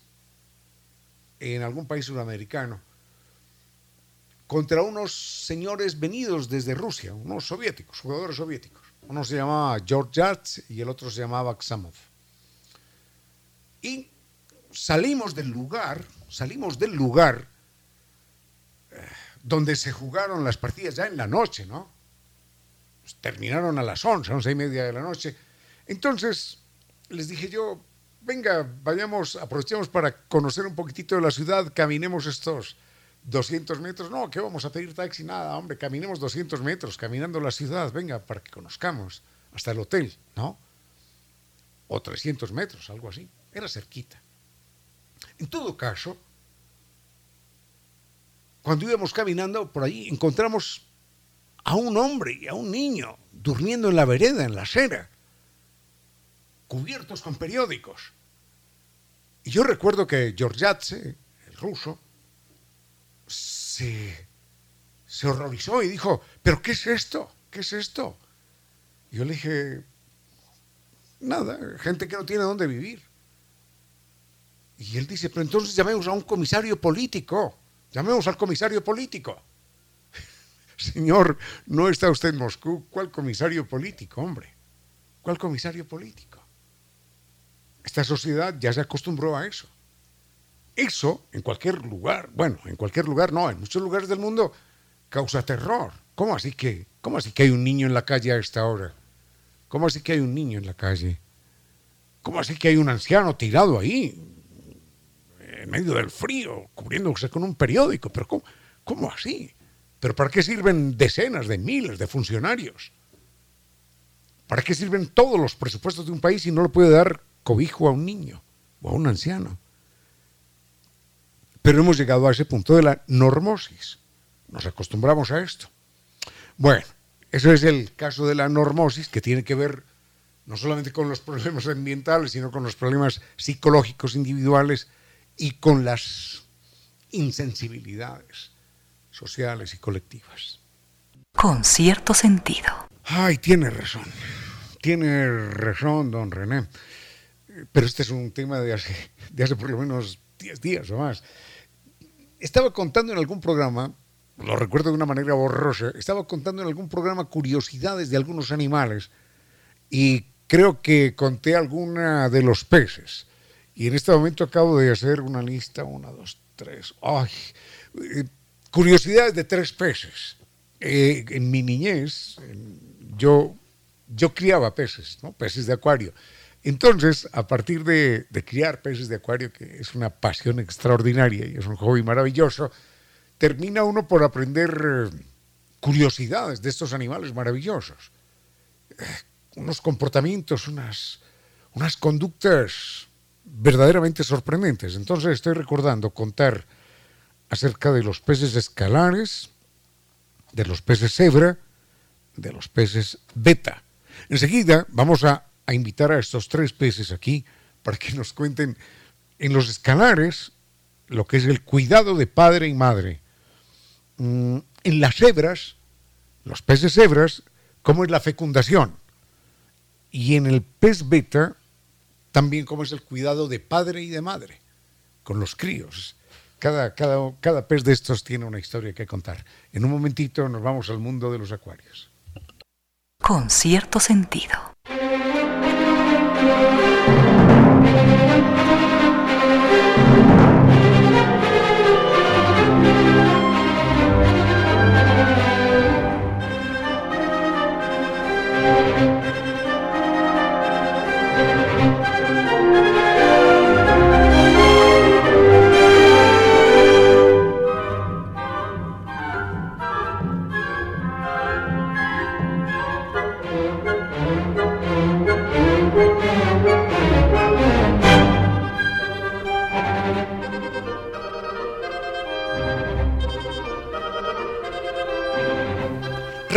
en algún país sudamericano contra unos señores venidos desde Rusia, unos soviéticos, jugadores soviéticos. Uno se llamaba George Yats y el otro se llamaba Xamov. Y salimos del lugar, salimos del lugar donde se jugaron las partidas ya en la noche, ¿no? Pues terminaron a las 11, 11 y media de la noche. Entonces les dije yo, venga, vayamos, aprovechemos para conocer un poquitito de la ciudad, caminemos estos 200 metros. No, ¿qué vamos a pedir taxi? Nada, hombre, caminemos 200 metros, caminando la ciudad, venga, para que conozcamos, hasta el hotel, ¿no? O 300 metros, algo así. Era cerquita. En todo caso, cuando íbamos caminando por allí, encontramos a un hombre y a un niño durmiendo en la vereda, en la acera, cubiertos con periódicos. Y yo recuerdo que Georgiatse, el ruso, se, se horrorizó y dijo, ¿pero qué es esto? ¿Qué es esto? Y yo le dije, nada, gente que no tiene dónde vivir. Y él dice, pero entonces llamemos a un comisario político, llamemos al comisario político. *laughs* Señor, no está usted en Moscú, ¿cuál comisario político, hombre? ¿Cuál comisario político? Esta sociedad ya se acostumbró a eso. Eso en cualquier lugar, bueno, en cualquier lugar no, en muchos lugares del mundo causa terror. ¿Cómo así que, cómo así que hay un niño en la calle a esta hora? ¿Cómo así que hay un niño en la calle? ¿Cómo así que hay un anciano tirado ahí, en medio del frío, cubriéndose con un periódico? ¿Pero cómo, cómo así? ¿Pero para qué sirven decenas de miles de funcionarios? ¿Para qué sirven todos los presupuestos de un país si no le puede dar cobijo a un niño o a un anciano? Pero hemos llegado a ese punto de la normosis. Nos acostumbramos a esto. Bueno, eso es el caso de la normosis que tiene que ver no solamente con los problemas ambientales, sino con los problemas psicológicos individuales y con las insensibilidades sociales y colectivas. Con cierto sentido. Ay, tiene razón. Tiene razón, don René. Pero este es un tema de hace, de hace por lo menos 10 días o más estaba contando en algún programa, lo recuerdo de una manera borrosa, estaba contando en algún programa curiosidades de algunos animales y creo que conté alguna de los peces. Y en este momento acabo de hacer una lista, una, dos, tres, ay, eh, curiosidades de tres peces. Eh, en mi niñez, yo, yo criaba peces, ¿no? peces de acuario. Entonces, a partir de, criar peces de acuario, que es una pasión extraordinaria y es un hobby maravilloso, termina uno por aprender eh, curiosidades de estos animales maravillosos. Eh, unos comportamientos, unas, unas conductas verdaderamente sorprendentes. Entonces estoy recordando contar acerca de los peces escalares, de los peces cebra, de los peces beta. Enseguida vamos a invitar a estos tres peces aquí para que nos cuenten en los escalares lo que es el cuidado de padre y madre. Mm, en las hebras, los peces hebras, cómo es la fecundación. Y en el pez beta, también cómo es el cuidado de padre y de madre con los críos. Cada, cada, cada pez de estos tiene una historia que contar. En un momentito nos vamos al mundo de los acuarios. Con cierto sentido.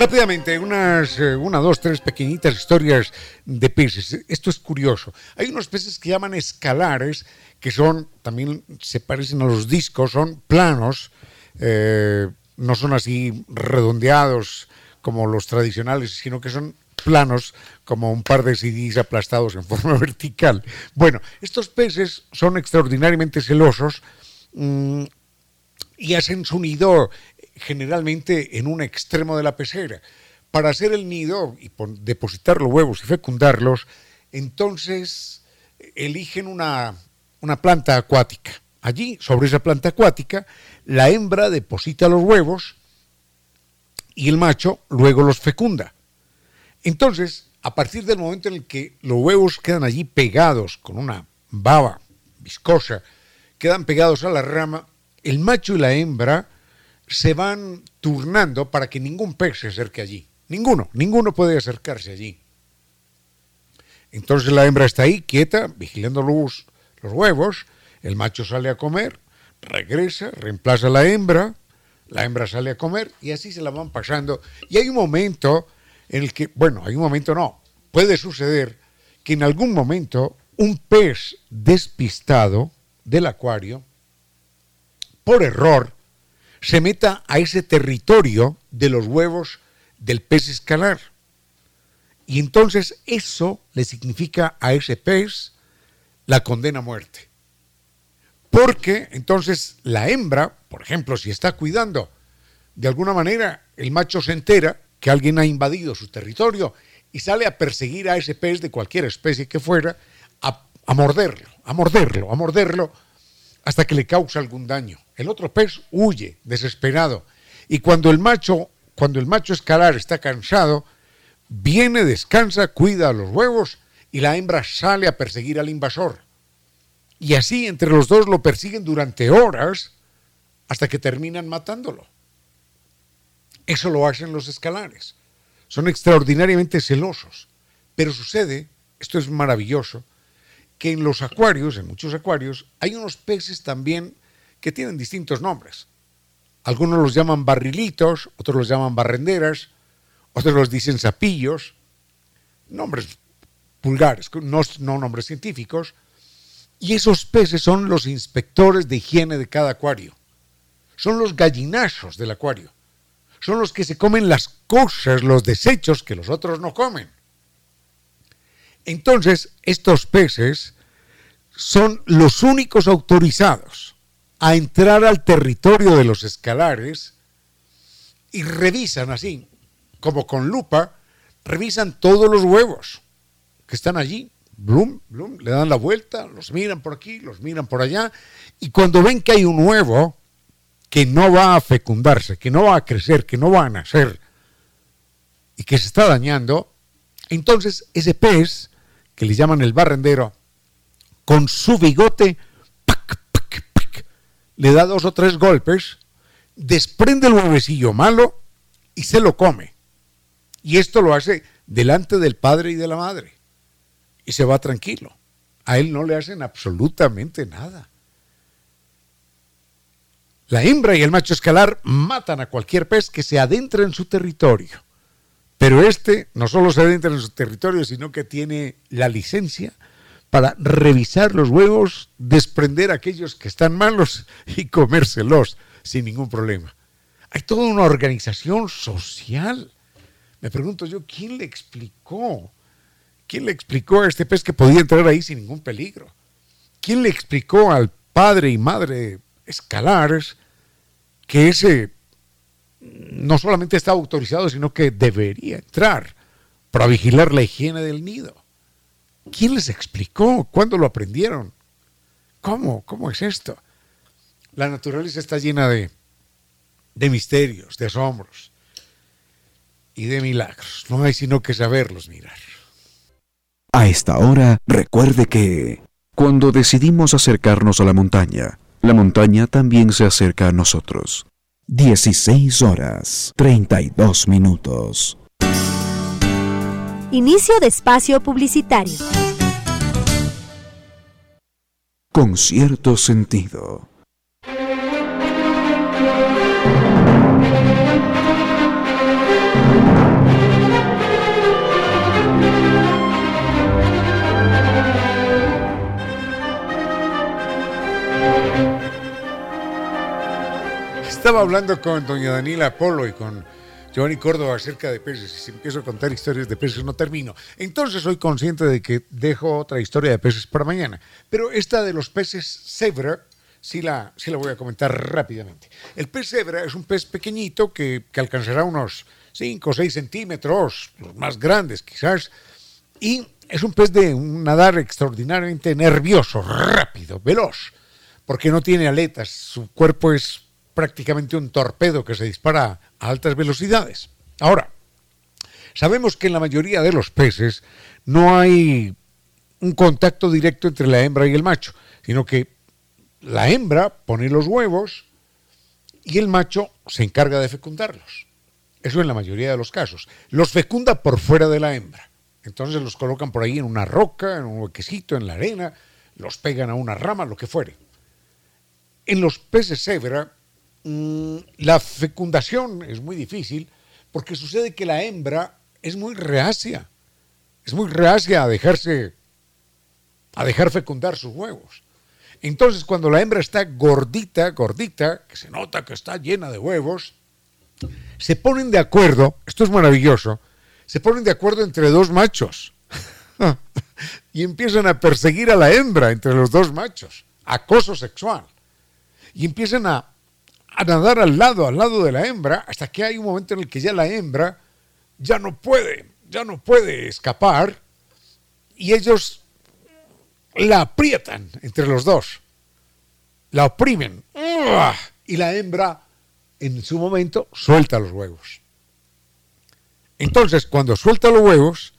Rápidamente, unas, eh, una, dos, tres pequeñitas historias de peces. Esto es curioso. Hay unos peces que llaman escalares, que son, también se parecen a los discos, son planos, eh, no son así redondeados como los tradicionales, sino que son planos como un par de CDs aplastados en *laughs* forma vertical. Bueno, estos peces son extraordinariamente celosos mmm, y hacen su nido generalmente en un extremo de la pecera. Para hacer el nido y depositar los huevos y fecundarlos, entonces eligen una, una planta acuática. Allí, sobre esa planta acuática, la hembra deposita los huevos y el macho luego los fecunda. Entonces, a partir del momento en el que los huevos quedan allí pegados con una baba viscosa, quedan pegados a la rama, el macho y la hembra se van turnando para que ningún pez se acerque allí. Ninguno, ninguno puede acercarse allí. Entonces la hembra está ahí quieta, vigilando los, los huevos, el macho sale a comer, regresa, reemplaza a la hembra, la hembra sale a comer y así se la van pasando. Y hay un momento en el que, bueno, hay un momento no, puede suceder que en algún momento un pez despistado del acuario, por error, se meta a ese territorio de los huevos del pez escalar. Y entonces eso le significa a ese pez la condena a muerte. Porque entonces la hembra, por ejemplo, si está cuidando, de alguna manera el macho se entera que alguien ha invadido su territorio y sale a perseguir a ese pez de cualquier especie que fuera, a, a morderlo, a morderlo, a morderlo, hasta que le causa algún daño. El otro pez huye, desesperado. Y cuando el macho, cuando el macho escalar está cansado, viene, descansa, cuida a los huevos y la hembra sale a perseguir al invasor. Y así entre los dos lo persiguen durante horas hasta que terminan matándolo. Eso lo hacen los escalares. Son extraordinariamente celosos. Pero sucede, esto es maravilloso, que en los acuarios, en muchos acuarios, hay unos peces también que tienen distintos nombres. Algunos los llaman barrilitos, otros los llaman barrenderas, otros los dicen sapillos, nombres vulgares, no, no nombres científicos. Y esos peces son los inspectores de higiene de cada acuario. Son los gallinazos del acuario. Son los que se comen las cosas, los desechos que los otros no comen. Entonces, estos peces son los únicos autorizados a entrar al territorio de los escalares y revisan así, como con lupa, revisan todos los huevos que están allí. Blum, blum, le dan la vuelta, los miran por aquí, los miran por allá, y cuando ven que hay un huevo que no va a fecundarse, que no va a crecer, que no va a nacer, y que se está dañando, entonces ese pez que le llaman el barrendero, con su bigote, le da dos o tres golpes, desprende el huevecillo malo y se lo come. Y esto lo hace delante del padre y de la madre. Y se va tranquilo. A él no le hacen absolutamente nada. La hembra y el macho escalar matan a cualquier pez que se adentre en su territorio. Pero este no solo se adentra en su territorio, sino que tiene la licencia para revisar los huevos, desprender aquellos que están malos *laughs* y comérselos sin ningún problema. Hay toda una organización social. Me pregunto yo, ¿quién le explicó? ¿Quién le explicó a este pez que podía entrar ahí sin ningún peligro? ¿Quién le explicó al padre y madre escalares que ese no solamente está autorizado, sino que debería entrar para vigilar la higiene del nido. ¿Quién les explicó? ¿Cuándo lo aprendieron? ¿Cómo? ¿Cómo es esto? La naturaleza está llena de, de misterios, de asombros y de milagros. No hay sino que saberlos mirar. A esta hora, recuerde que cuando decidimos acercarnos a la montaña, la montaña también se acerca a nosotros. 16 horas 32 minutos. Inicio de espacio publicitario. Con cierto sentido. Estaba hablando con doña Daniela Polo y con Giovanni Córdoba acerca de peces. Y si empiezo a contar historias de peces no termino. Entonces soy consciente de que dejo otra historia de peces para mañana. Pero esta de los peces cebra sí la, sí la voy a comentar rápidamente. El pez cebra es un pez pequeñito que, que alcanzará unos 5 o 6 centímetros, los más grandes quizás, y es un pez de un nadar extraordinariamente nervioso, rápido, veloz, porque no tiene aletas, su cuerpo es prácticamente un torpedo que se dispara a altas velocidades. Ahora, sabemos que en la mayoría de los peces no hay un contacto directo entre la hembra y el macho, sino que la hembra pone los huevos y el macho se encarga de fecundarlos. Eso en la mayoría de los casos. Los fecunda por fuera de la hembra. Entonces los colocan por ahí en una roca, en un huequecito, en la arena, los pegan a una rama, lo que fuere. En los peces cebra, mm, la fecundación es muy difícil porque sucede que la hembra es muy reacia. Es muy reacia a dejarse, a dejar fecundar sus huevos. Entonces, cuando la hembra está gordita, gordita, que se nota que está llena de huevos, se ponen de acuerdo, esto es maravilloso, se ponen de acuerdo entre dos machos *laughs* y empiezan a perseguir a la hembra entre los dos machos, acoso sexual. Y empiezan a, a nadar al lado, al lado de la hembra, hasta que hay un momento en el que ya la hembra ya no puede, ya no puede escapar y ellos la aprietan entre los dos, la oprimen y la hembra en su momento suelta los huevos. Entonces, cuando suelta los huevos,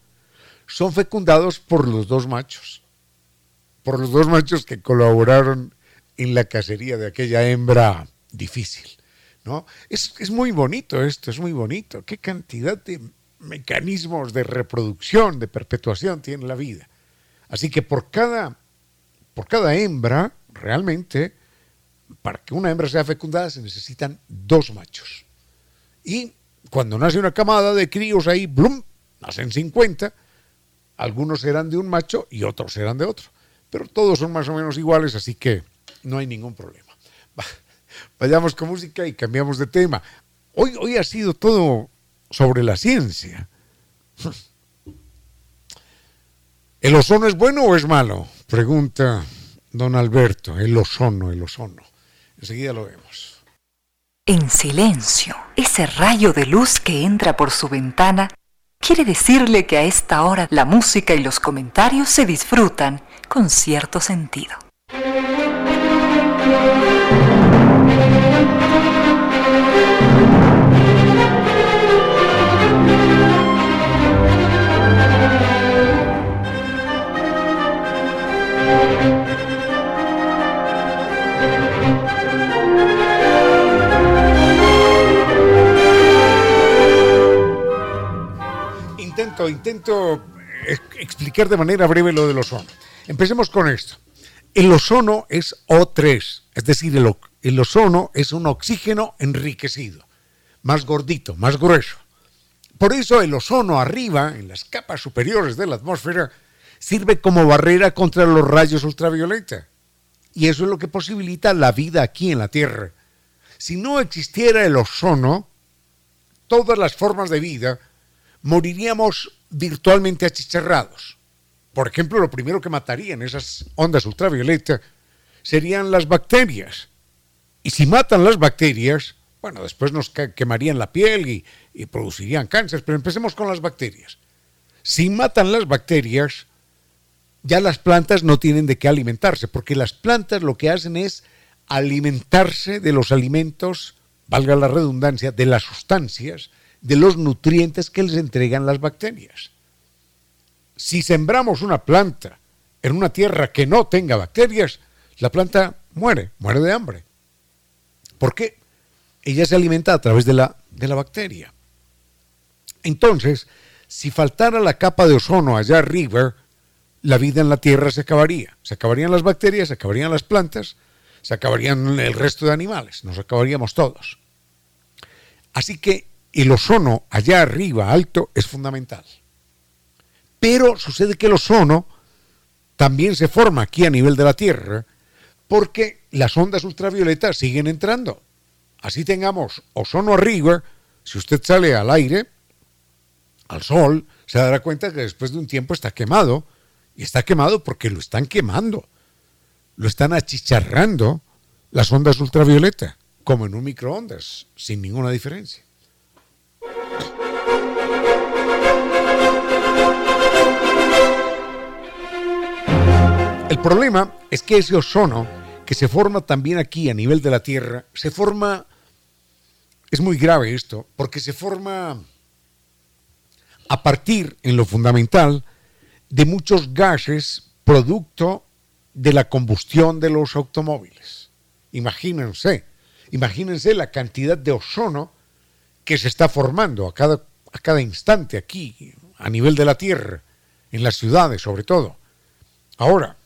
son fecundados por los dos machos, por los dos machos que colaboraron en la cacería de aquella hembra difícil. ¿no? Es, es muy bonito esto, es muy bonito. Qué cantidad de mecanismos de reproducción, de perpetuación tiene la vida. Así que por cada, por cada hembra, realmente, para que una hembra sea fecundada se necesitan dos machos. Y cuando nace una camada de críos ahí, ¡blum! Nacen 50, algunos serán de un macho y otros serán de otro. Pero todos son más o menos iguales, así que no hay ningún problema. Vayamos con música y cambiamos de tema. Hoy, hoy ha sido todo sobre la ciencia. *laughs* ¿El ozono es bueno o es malo? Pregunta don Alberto. El ozono, el ozono. Enseguida lo vemos. En silencio, ese rayo de luz que entra por su ventana quiere decirle que a esta hora la música y los comentarios se disfrutan con cierto sentido. Intento, intento explicar de manera breve lo del ozono. Empecemos con esto. El ozono es O3, es decir, el, el ozono es un oxígeno enriquecido, más gordito, más grueso. Por eso el ozono arriba, en las capas superiores de la atmósfera, sirve como barrera contra los rayos ultravioleta. Y eso es lo que posibilita la vida aquí en la Tierra. Si no existiera el ozono, todas las formas de vida moriríamos virtualmente achicharrados. Por ejemplo, lo primero que matarían esas ondas ultravioletas serían las bacterias. Y si matan las bacterias, bueno, después nos quemarían la piel y, y producirían cáncer, pero empecemos con las bacterias. Si matan las bacterias, ya las plantas no tienen de qué alimentarse, porque las plantas lo que hacen es alimentarse de los alimentos, valga la redundancia, de las sustancias de los nutrientes que les entregan las bacterias. Si sembramos una planta en una tierra que no tenga bacterias, la planta muere, muere de hambre. ¿Por qué? Ella se alimenta a través de la, de la bacteria. Entonces, si faltara la capa de ozono allá arriba, la vida en la Tierra se acabaría. Se acabarían las bacterias, se acabarían las plantas, se acabarían el resto de animales, nos acabaríamos todos. Así que el ozono allá arriba, alto, es fundamental. Pero sucede que el ozono también se forma aquí a nivel de la Tierra porque las ondas ultravioletas siguen entrando. así tengamos ozono arriba, si usted sale al aire, al sol, se dará cuenta que después de un tiempo está quemado. Y está quemado porque lo están quemando. Lo están achicharrando las ondas ultravioleta, como en un microondas, sin ninguna diferencia. El problema es que ese ozono que se forma también aquí a nivel de la Tierra, se forma, es muy grave esto, porque se forma a partir, en lo fundamental, de muchos gases producto de la combustión de los automóviles. Imagínense, imagínense la cantidad de ozono que se está formando a cada, a cada instante aquí, a nivel de la Tierra, en las ciudades sobre todo. Ahora,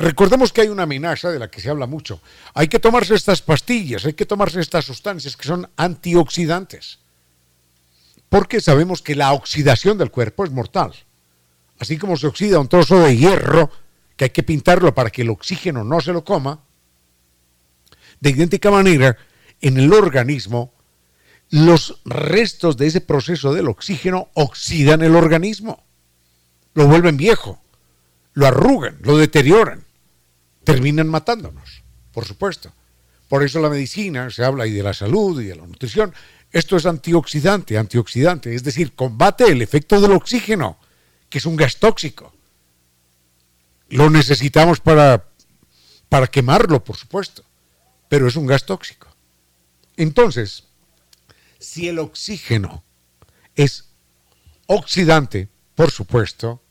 Recordemos que hay una amenaza de la que se habla mucho. Hay que tomarse estas pastillas, hay que tomarse estas sustancias que son antioxidantes. Porque sabemos que la oxidación del cuerpo es mortal. Así como se oxida un trozo de hierro, que hay que pintarlo para que el oxígeno no se lo coma, de idéntica manera, en el organismo, los restos de ese proceso del oxígeno oxidan el organismo, lo vuelven viejo lo arrugan, lo deterioran, terminan matándonos, por supuesto. Por eso la medicina se habla y de la salud y de la nutrición. Esto es antioxidante, antioxidante, es decir, combate el efecto del oxígeno, que es un gas tóxico. Lo necesitamos para, para quemarlo, por supuesto, pero es un gas tóxico. Entonces, si el oxígeno es oxidante, por supuesto,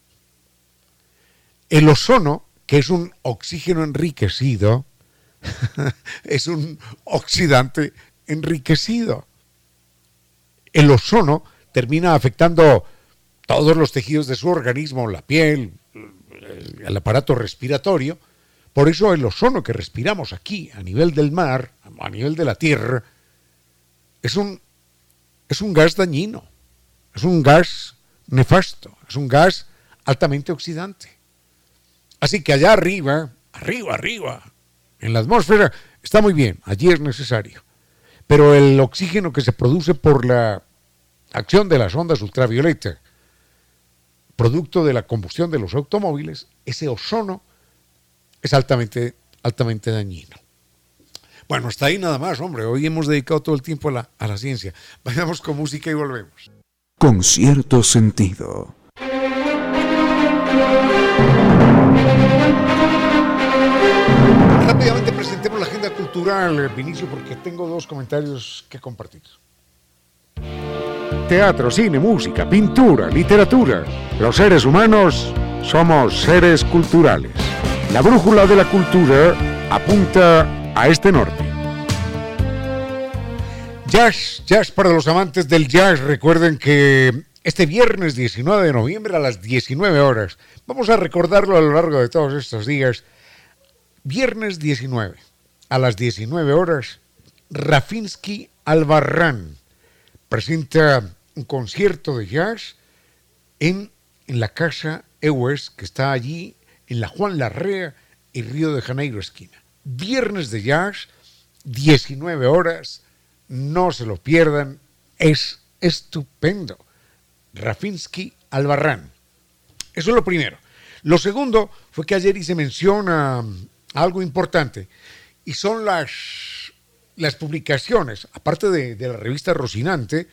el ozono, que es un oxígeno enriquecido, *laughs* es un oxidante enriquecido. El ozono termina afectando todos los tejidos de su organismo, la piel, el aparato respiratorio. Por eso el ozono que respiramos aquí, a nivel del mar, a nivel de la tierra, es un, es un gas dañino, es un gas nefasto, es un gas altamente oxidante. Así que allá arriba, arriba, arriba, en la atmósfera, está muy bien, allí es necesario. Pero el oxígeno que se produce por la acción de las ondas ultravioleta, producto de la combustión de los automóviles, ese ozono es altamente, altamente dañino. Bueno, hasta ahí nada más, hombre. Hoy hemos dedicado todo el tiempo a la, a la ciencia. Vayamos con música y volvemos. Con cierto sentido. Cultural, Vinicio, porque tengo dos comentarios que compartir. Teatro, cine, música, pintura, literatura. Los seres humanos somos seres culturales. La brújula de la cultura apunta a este norte. Jazz, jazz para los amantes del jazz. Recuerden que este viernes 19 de noviembre a las 19 horas, vamos a recordarlo a lo largo de todos estos días, Viernes 19, a las 19 horas, Rafinsky Albarrán presenta un concierto de jazz en, en la casa EWES, que está allí en la Juan Larrea y Río de Janeiro esquina. Viernes de jazz, 19 horas, no se lo pierdan, es estupendo. Rafinsky Albarrán. Eso es lo primero. Lo segundo fue que ayer hice mención a algo importante, y son las, las publicaciones, aparte de, de la revista Rocinante,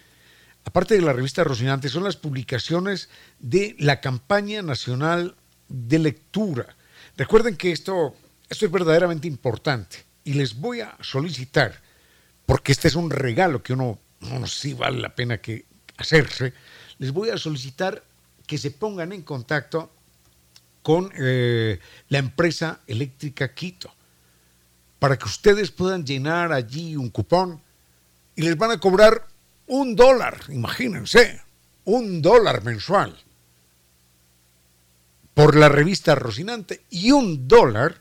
aparte de la revista Rocinante, son las publicaciones de la campaña nacional de lectura. Recuerden que esto, esto es verdaderamente importante y les voy a solicitar, porque este es un regalo que uno, no sí vale la pena que hacerse, les voy a solicitar que se pongan en contacto con eh, la empresa eléctrica Quito para que ustedes puedan llenar allí un cupón y les van a cobrar un dólar, imagínense, un dólar mensual por la revista Rocinante y un dólar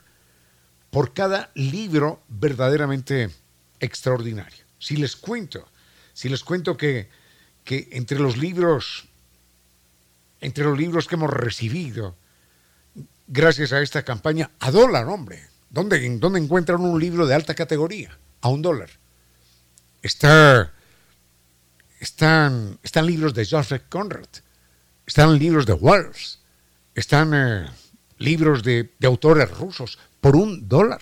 por cada libro verdaderamente extraordinario. Si les cuento, si les cuento que, que entre los libros, entre los libros que hemos recibido, gracias a esta campaña a dólar, hombre. ¿Dónde, ¿Dónde encuentran un libro de alta categoría? A un dólar. está, están, están libros de Joseph Conrad, están libros de Wells, están eh, libros de, de autores rusos por un dólar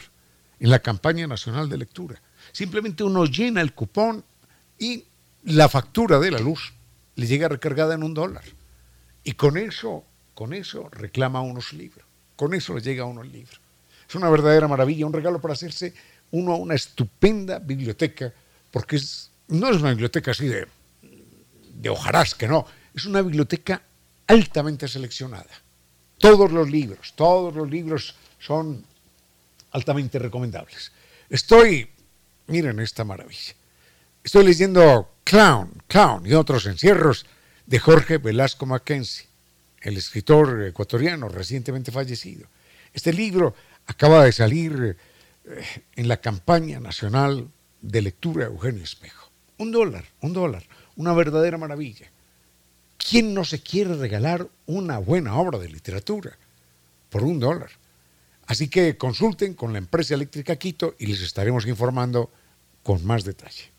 en la campaña nacional de lectura. Simplemente uno llena el cupón y la factura de la luz le llega recargada en un dólar. Y con eso, con eso reclama unos libros. Con eso le llega a uno el libro. Es una verdadera maravilla, un regalo para hacerse uno una estupenda biblioteca, porque es, no es una biblioteca así de, de hojarasca, no, es una biblioteca altamente seleccionada. Todos los libros, todos los libros son altamente recomendables. Estoy, miren esta maravilla, estoy leyendo Clown, Clown y otros encierros de Jorge Velasco Mackenzie, el escritor ecuatoriano recientemente fallecido. Este libro acaba de salir eh, en la campaña nacional de lectura de Eugenio Espejo. Un dólar, un dólar, una verdadera maravilla. ¿Quién no se quiere regalar una buena obra de literatura por un dólar? Así que consulten con la empresa eléctrica Quito y les estaremos informando con más detalle.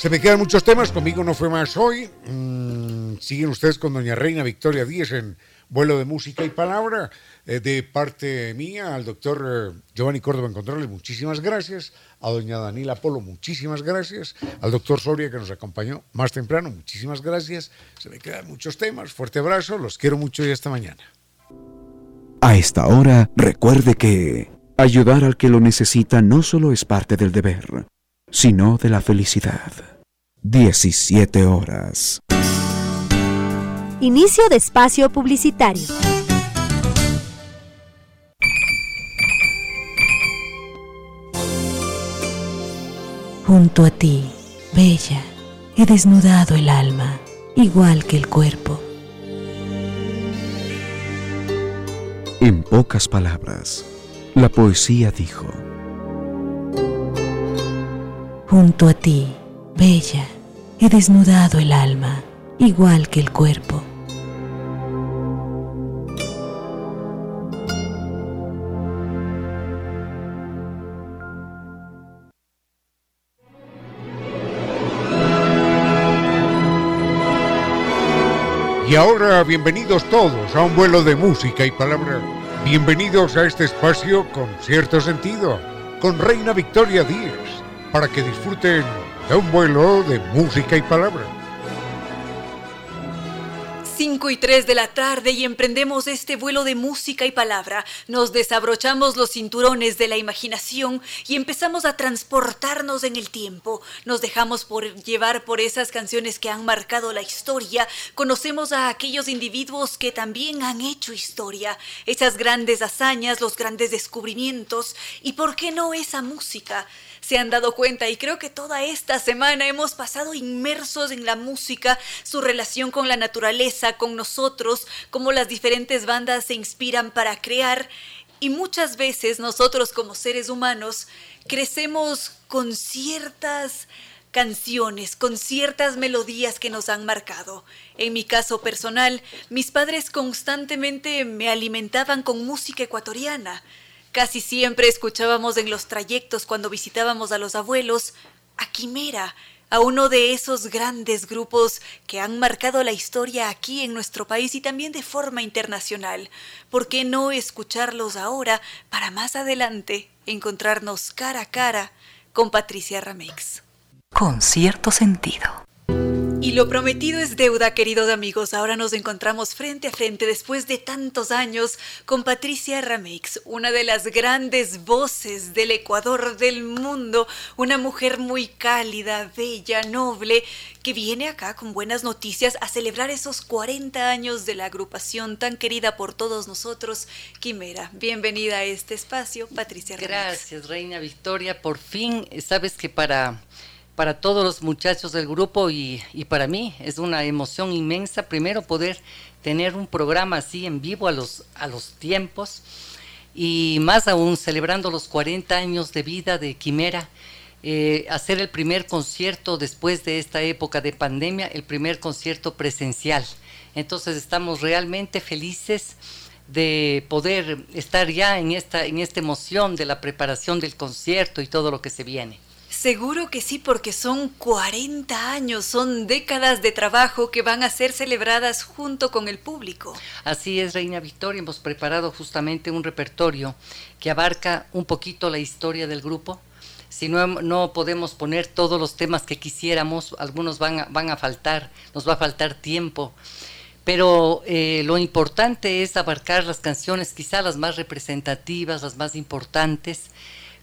Se me quedan muchos temas, conmigo no fue más hoy. Mm, siguen ustedes con doña Reina Victoria Díez en vuelo de música y palabra. Eh, de parte mía, al doctor eh, Giovanni Córdoba en Controles, muchísimas gracias. A doña Daniela Polo, muchísimas gracias. Al doctor Soria, que nos acompañó más temprano, muchísimas gracias. Se me quedan muchos temas. Fuerte abrazo, los quiero mucho y hasta mañana. A esta hora, recuerde que ayudar al que lo necesita no solo es parte del deber, sino de la felicidad. 17 horas. Inicio de espacio publicitario. Junto a ti, bella, he desnudado el alma, igual que el cuerpo. En pocas palabras, la poesía dijo, Junto a ti, bella, he desnudado el alma, igual que el cuerpo. Y ahora, bienvenidos todos a un vuelo de música y palabra. Bienvenidos a este espacio con cierto sentido, con Reina Victoria Díez, para que disfruten de un vuelo de música y palabra. 5 y 3 de la tarde y emprendemos este vuelo de música y palabra. Nos desabrochamos los cinturones de la imaginación y empezamos a transportarnos en el tiempo. Nos dejamos por llevar por esas canciones que han marcado la historia. Conocemos a aquellos individuos que también han hecho historia. Esas grandes hazañas, los grandes descubrimientos. ¿Y por qué no esa música? Se han dado cuenta y creo que toda esta semana hemos pasado inmersos en la música, su relación con la naturaleza, con nosotros, cómo las diferentes bandas se inspiran para crear y muchas veces nosotros como seres humanos crecemos con ciertas canciones, con ciertas melodías que nos han marcado. En mi caso personal, mis padres constantemente me alimentaban con música ecuatoriana. Casi siempre escuchábamos en los trayectos cuando visitábamos a los abuelos a Quimera, a uno de esos grandes grupos que han marcado la historia aquí en nuestro país y también de forma internacional. ¿Por qué no escucharlos ahora para más adelante encontrarnos cara a cara con Patricia Ramex? Con cierto sentido. Y lo prometido es deuda, queridos amigos. Ahora nos encontramos frente a frente después de tantos años con Patricia Rameix, una de las grandes voces del Ecuador del mundo, una mujer muy cálida, bella, noble, que viene acá con buenas noticias a celebrar esos 40 años de la agrupación tan querida por todos nosotros, Quimera. Bienvenida a este espacio, Patricia Rameix. Gracias, Reina Victoria. Por fin, sabes que para para todos los muchachos del grupo y, para mí es una emoción inmensa primero poder tener un programa así en vivo a los, tiempos y más aún celebrando los 40 años de vida de Quimera, eh, hacer el primer concierto después de esta época de pandemia, el primer concierto presencial. Entonces estamos realmente felices de poder estar ya en esta, en esta emoción de la preparación del concierto y todo lo que se viene. Seguro que sí, porque son 40 años, son décadas de trabajo que van a ser celebradas junto con el público. Así es, Reina Victoria, hemos preparado justamente un repertorio que abarca un poquito la historia del grupo. Si no, no podemos poner todos los temas que quisiéramos, algunos van a, van a faltar, nos va a faltar tiempo pero eh, lo importante es abarcar las canciones quizá las más representativas, las más importantes,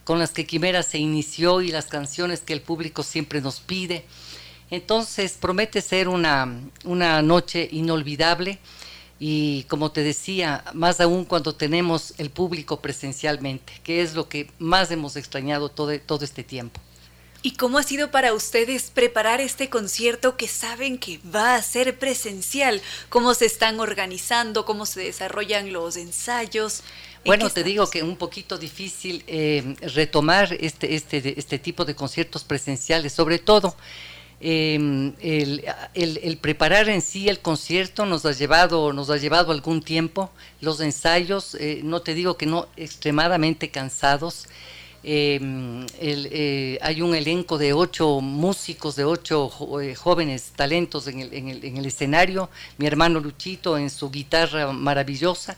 con las que Quimera se inició y las canciones que el público siempre nos pide. Entonces promete ser una, una noche inolvidable y como te decía, más aún cuando tenemos el público presencialmente, que es lo que más hemos extrañado todo, todo este tiempo. ¿Y cómo ha sido para ustedes preparar este concierto que saben que va a ser presencial? ¿Cómo se están organizando? ¿Cómo se desarrollan los ensayos? Bueno, te digo que un poquito difícil eh, retomar este, este, este tipo de conciertos presenciales, sobre todo em, el, preparar en sí el concierto nos ha llevado, nos ha llevado algún tiempo, los ensayos, eh, no te digo que no, extremadamente cansados. Em, eh, hay un elenco de ocho músicos, de ocho eh, jóvenes talentos en el, escenario, mi hermano Luchito en su guitarra maravillosa.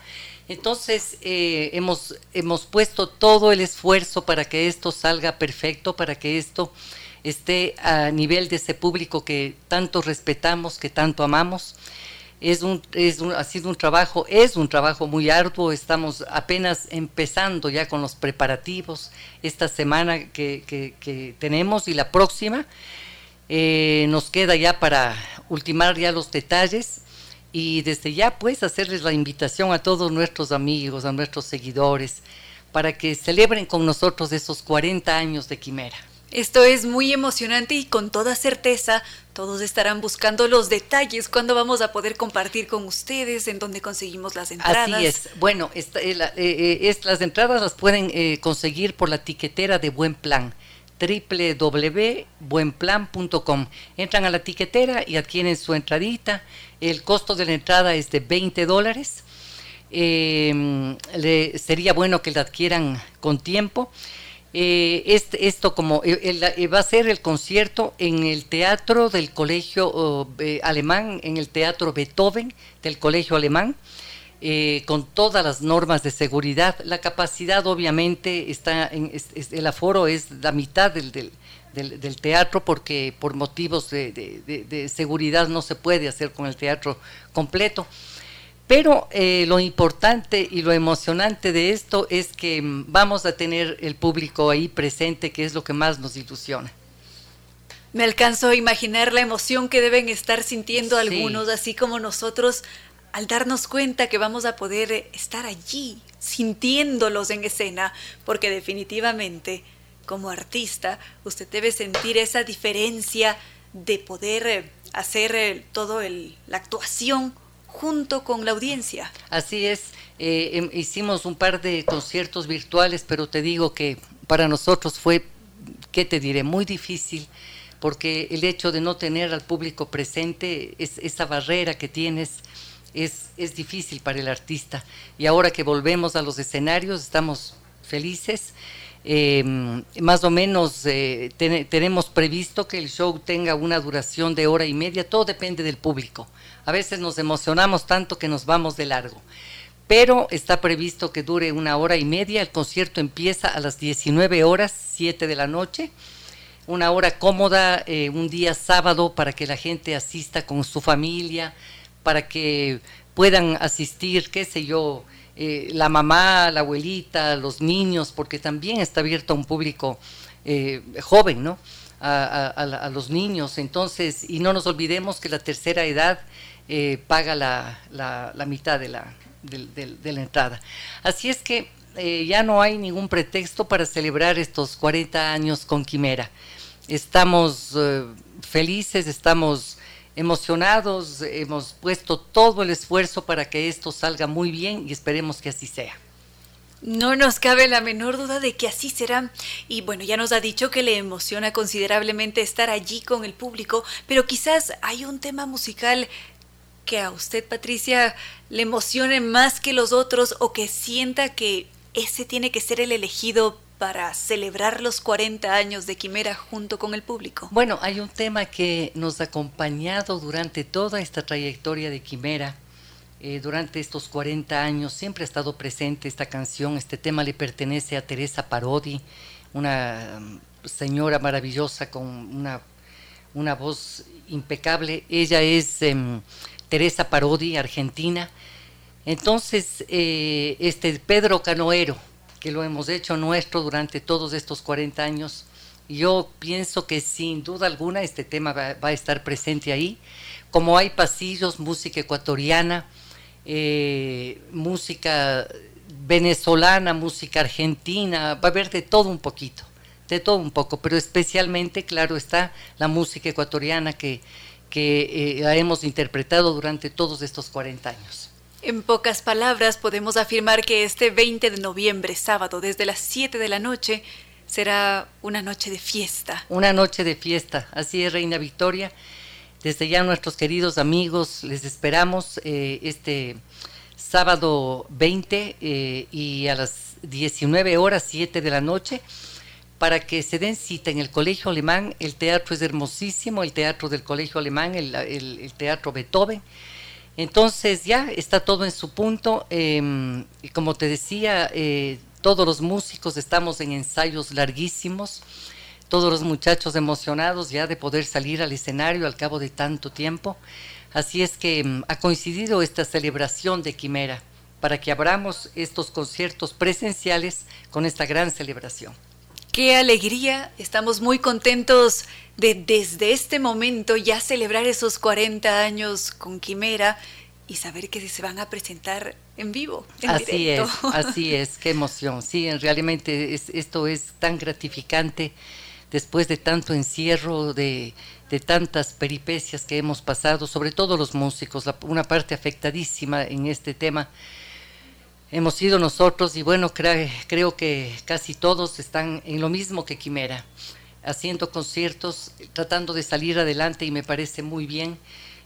Entonces eh, hemos, hemos puesto todo el esfuerzo para que esto salga perfecto, para que esto esté a nivel de ese público que tanto respetamos, que tanto amamos. Es un, es un, ha sido un trabajo, es un trabajo muy arduo, estamos apenas empezando ya con los preparativos esta semana que, tenemos y la próxima. Eh, nos queda ya para ultimar ya los detalles y desde ya pues hacerles la invitación a todos nuestros amigos, a nuestros seguidores, para que celebren con nosotros esos 40 años de Quimera. Esto es muy emocionante y con toda certeza todos estarán buscando los detalles cuando vamos a poder compartir con ustedes en dónde conseguimos las entradas. Así es. Bueno, eh, eh, las entradas las pueden eh, conseguir por la tiquetera de Buen Plan www.buenplan.com. Entran a la tiquetera y adquieren su entradita. El costo de la entrada es de 20 dólares. sería bueno que la adquieran con tiempo. Eh, este, esto como eh, eh, va a ser el concierto en el teatro del colegio alemán, en el teatro Beethoven del colegio alemán, con todas las normas de seguridad. La capacidad obviamente está, en, el aforo es la mitad del, del, teatro porque por motivos de seguridad no se puede hacer con el teatro completo. Pero eh, lo importante y lo emocionante de esto es que mm, vamos a tener el público ahí presente, que es lo que más nos ilusiona. Me alcanzo a imaginar la emoción que deben estar sintiendo algunos, así como nosotros, al darnos cuenta que vamos a poder eh, estar allí, sintiéndolos en escena, porque definitivamente, como artista, usted debe sentir esa diferencia de poder eh, hacer todo la actuación junto con la audiencia. Así es, eh, hicimos un par de conciertos virtuales, pero te digo que para nosotros fue, ¿qué te diré? Muy difícil, porque el hecho de no tener al público presente, es, esa barrera que tienes, es, es difícil para el artista. Y ahora que volvemos a los escenarios, estamos felices. Em, más o menos eh, tenemos previsto que el show tenga una duración de hora y media, todo depende del público. A veces nos emocionamos tanto que nos vamos de largo. Pero está previsto que dure una hora y media. El concierto empieza a las 19 horas, 7 de la noche. Una hora cómoda, eh, un día sábado para que la gente asista con su familia, para que puedan asistir, qué sé yo, eh, la mamá, la abuelita, los niños, porque también está abierto a un público eh, joven, ¿no? a, los niños. Entonces, y no nos olvidemos que la tercera edad eh, paga la, la, mitad de la, entrada. Así es que ya no hay ningún pretexto para celebrar estos 40 años con Quimera. Estamos felices, estamos emocionados, hemos puesto todo el esfuerzo para que esto salga muy bien y esperemos que así sea. No nos cabe la menor duda de que así será. Y bueno, ya nos ha dicho que le emociona considerablemente estar allí con el público, pero quizás hay un tema musical que a usted, Patricia, le emocione más que los otros o que sienta que ese tiene que ser el elegido para celebrar los 40 años de Quimera junto con el público? Bueno, hay un tema que nos ha acompañado durante toda esta trayectoria de Quimera. Eh, durante estos 40 años siempre ha estado presente esta canción. Este tema le pertenece a Teresa Parodi, una mm, señora maravillosa con una, una voz impecable. Ella es em, Teresa Parodi, argentina. Entonces, eh, este Pedro Canoero, que lo hemos hecho nuestro durante todos estos 40 años. Yo pienso que sin duda alguna este tema va, a estar presente ahí. Como hay pasillos, música ecuatoriana, eh, música venezolana, música argentina, va a haber de todo un poquito, de todo un poco, pero especialmente, claro, está la música ecuatoriana que, que eh, hemos interpretado durante todos estos 40 años. En pocas palabras, podemos afirmar que este 20 de noviembre, sábado, desde las 7 de la noche, será una noche de fiesta. Una noche de fiesta, así es, Reina Victoria. Desde ya nuestros queridos amigos, les esperamos eh, este sábado 20 eh, y a las 19 horas 7 de la noche para que se den cita en el Colegio Alemán. El teatro es hermosísimo, el teatro del Colegio Alemán, el teatro Beethoven. Entonces ya está todo en su punto. Em, y como te decía, eh, todos los músicos estamos en ensayos larguísimos, todos los muchachos emocionados ya de poder salir al escenario al cabo de tanto tiempo. Así es que em, ha coincidido esta celebración de Quimera para que abramos estos conciertos presenciales con esta gran celebración. Qué alegría, estamos muy contentos de desde este momento ya celebrar esos 40 años con Quimera y saber que se van a presentar en vivo. así es, *laughs* así es, qué emoción. Sí, realmente esto es tan gratificante después de tanto encierro, de, tantas peripecias que hemos pasado, sobre todo los músicos, una parte afectadísima en este tema hemos sido nosotros y bueno, creo que casi todos están en lo mismo que Quimera, haciendo conciertos, tratando de salir adelante y me parece muy bien.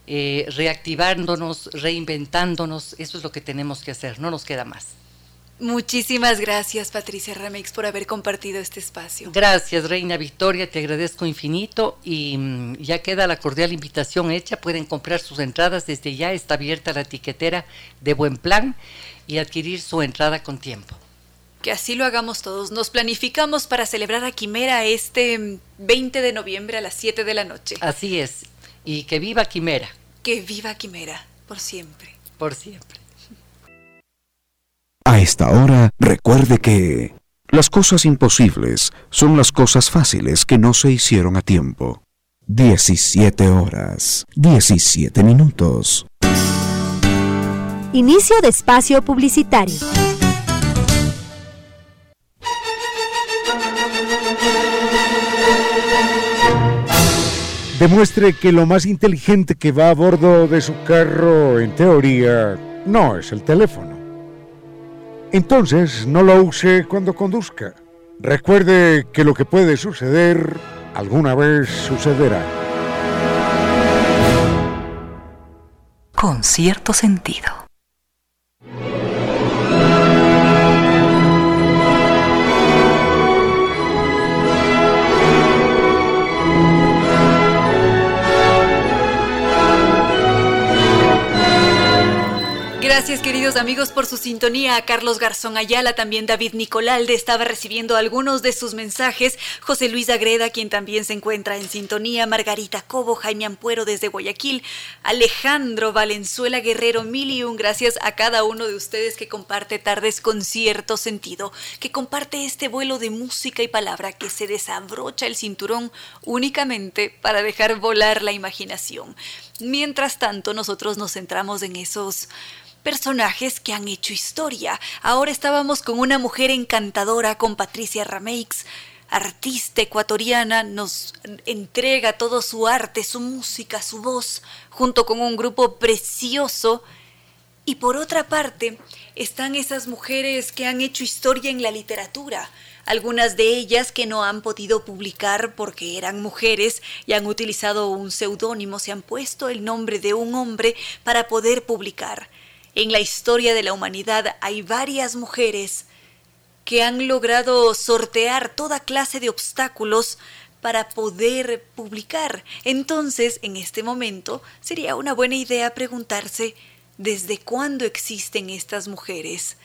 Eh, reactivándonos, reinventándonos, eso es lo que tenemos que hacer, no nos queda más. Muchísimas gracias Patricia Ramix por haber compartido este espacio. Gracias Reina Victoria, te agradezco infinito y mm, ya queda la cordial invitación hecha, pueden comprar sus entradas desde ya, está abierta la etiquetera de Buen Plan y adquirir su entrada con tiempo. Que así lo hagamos todos. Nos planificamos para celebrar a Quimera este 20 de noviembre a las 7 de la noche. Así es. Y que viva Quimera. Que viva Quimera, por siempre. Por siempre. A esta hora, recuerde que las cosas imposibles son las cosas fáciles que no se hicieron a tiempo. 17 horas, 17 minutos. Inicio de espacio publicitario. Demuestre que lo más inteligente que va a bordo de su carro, en teoría, no es el teléfono. Entonces, no lo use cuando conduzca. Recuerde que lo que puede suceder, alguna vez sucederá. Con cierto sentido. Gracias queridos amigos por su sintonía. A Carlos Garzón Ayala, también David Nicolalde estaba recibiendo algunos de sus mensajes. José Luis Agreda, quien también se encuentra en sintonía. Margarita Cobo, Jaime Ampuero desde Guayaquil. Alejandro Valenzuela Guerrero, mil y un gracias a cada uno de ustedes que comparte tardes con cierto sentido, que comparte este vuelo de música y palabra, que se desabrocha el cinturón únicamente para dejar volar la imaginación. Mientras tanto, nosotros nos centramos en esos personajes que han hecho historia. Ahora estábamos con una mujer encantadora, con Patricia Rameix, artista ecuatoriana, nos entrega todo su arte, su música, su voz, junto con un grupo precioso. Y por otra parte, están esas mujeres que han hecho historia en la literatura. algunas de ellas que no han podido publicar porque eran mujeres y han utilizado un seudónimo, se han puesto el nombre de un hombre para poder publicar. En la historia de la humanidad hay varias mujeres que han logrado sortear toda clase de obstáculos para poder publicar. Entonces, en este momento, sería una buena idea preguntarse ¿desde cuándo existen estas mujeres?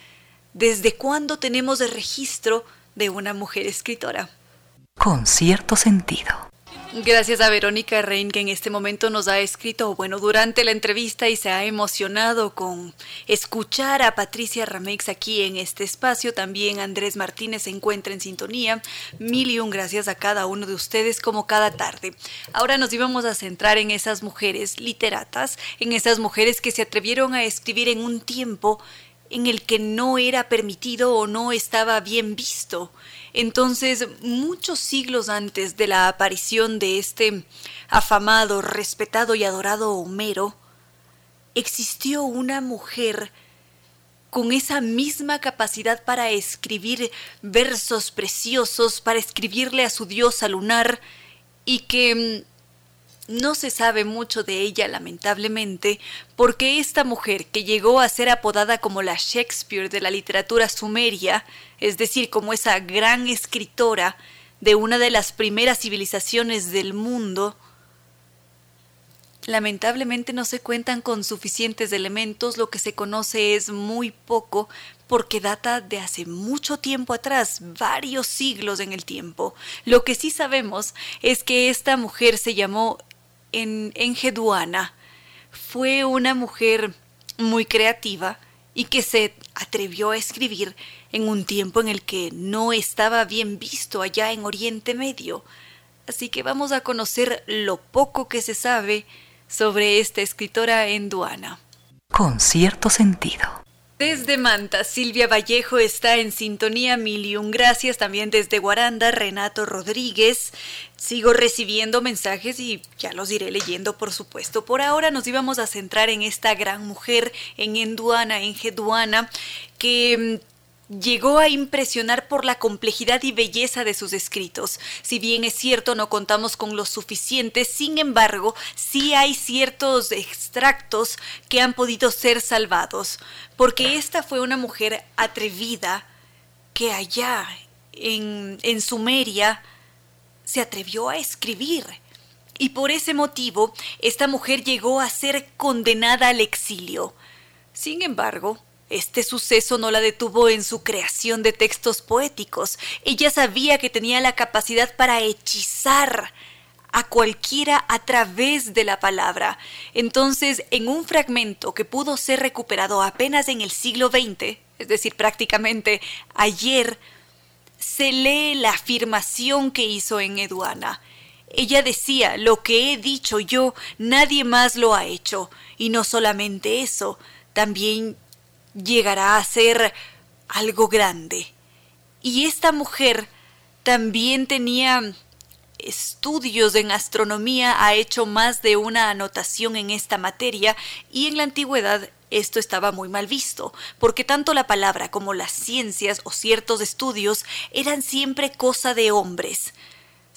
¿Desde cuándo tenemos el registro de una mujer escritora? Con cierto sentido. Gracias a Verónica Rein que en este momento nos ha escrito, bueno, durante la entrevista y se ha emocionado con escuchar a Patricia Ramex aquí en este espacio. También Andrés Martínez se encuentra en sintonía. Mil y un gracias a cada uno de ustedes como cada tarde. Ahora nos íbamos a centrar en esas mujeres literatas, en esas mujeres que se atrevieron a escribir en un tiempo en el que no era permitido o no estaba bien visto. Entonces, muchos siglos antes de la aparición de este afamado, respetado y adorado Homero, existió una mujer con esa misma capacidad para escribir versos preciosos, para escribirle a su diosa lunar, y que mm, no se sabe mucho de ella, lamentablemente, porque esta mujer, que llegó a ser apodada como la Shakespeare de la literatura sumeria, es decir, como esa gran escritora de una de las primeras civilizaciones del mundo, lamentablemente no se cuentan con suficientes elementos, lo que se conoce es muy poco, porque data de hace mucho tiempo atrás, varios siglos en el tiempo. Lo que sí sabemos es que esta mujer se llamó en Engeduana fue una mujer muy creativa y que se atrevió a escribir en un tiempo en el que no estaba bien visto allá en Oriente Medio. Así que vamos a conocer lo poco que se sabe sobre esta escritora enduana. Con cierto sentido. Desde Manta, Silvia Vallejo está en sintonía, mil y un gracias. También desde Guaranda, Renato Rodríguez. Sigo recibiendo mensajes y ya los iré leyendo, por supuesto. Por ahora nos íbamos a centrar en esta gran mujer, en Enduana, en Geduana, que mm, llegó a impresionar por la complejidad y belleza de sus escritos. Si bien es cierto no contamos con lo suficiente, sin embargo, sí hay ciertos extractos que han podido ser salvados, porque esta fue una mujer atrevida que allá en, en Sumeria se atrevió a escribir. Y por ese motivo, esta mujer llegó a ser condenada al exilio. Sin embargo, este suceso no la detuvo en su creación de textos poéticos. Ella sabía que tenía la capacidad para hechizar a cualquiera a través de la palabra. Entonces, en un fragmento que pudo ser recuperado apenas en el siglo XX, es decir, prácticamente ayer, se lee la afirmación que hizo en Eduana. Ella decía, lo que he dicho yo, nadie más lo ha hecho. Y no solamente eso, también llegará a ser algo grande. Y esta mujer también tenía estudios en astronomía, ha hecho más de una anotación en esta materia y en la antigüedad esto estaba muy mal visto, porque tanto la palabra como las ciencias o ciertos estudios eran siempre cosa de hombres.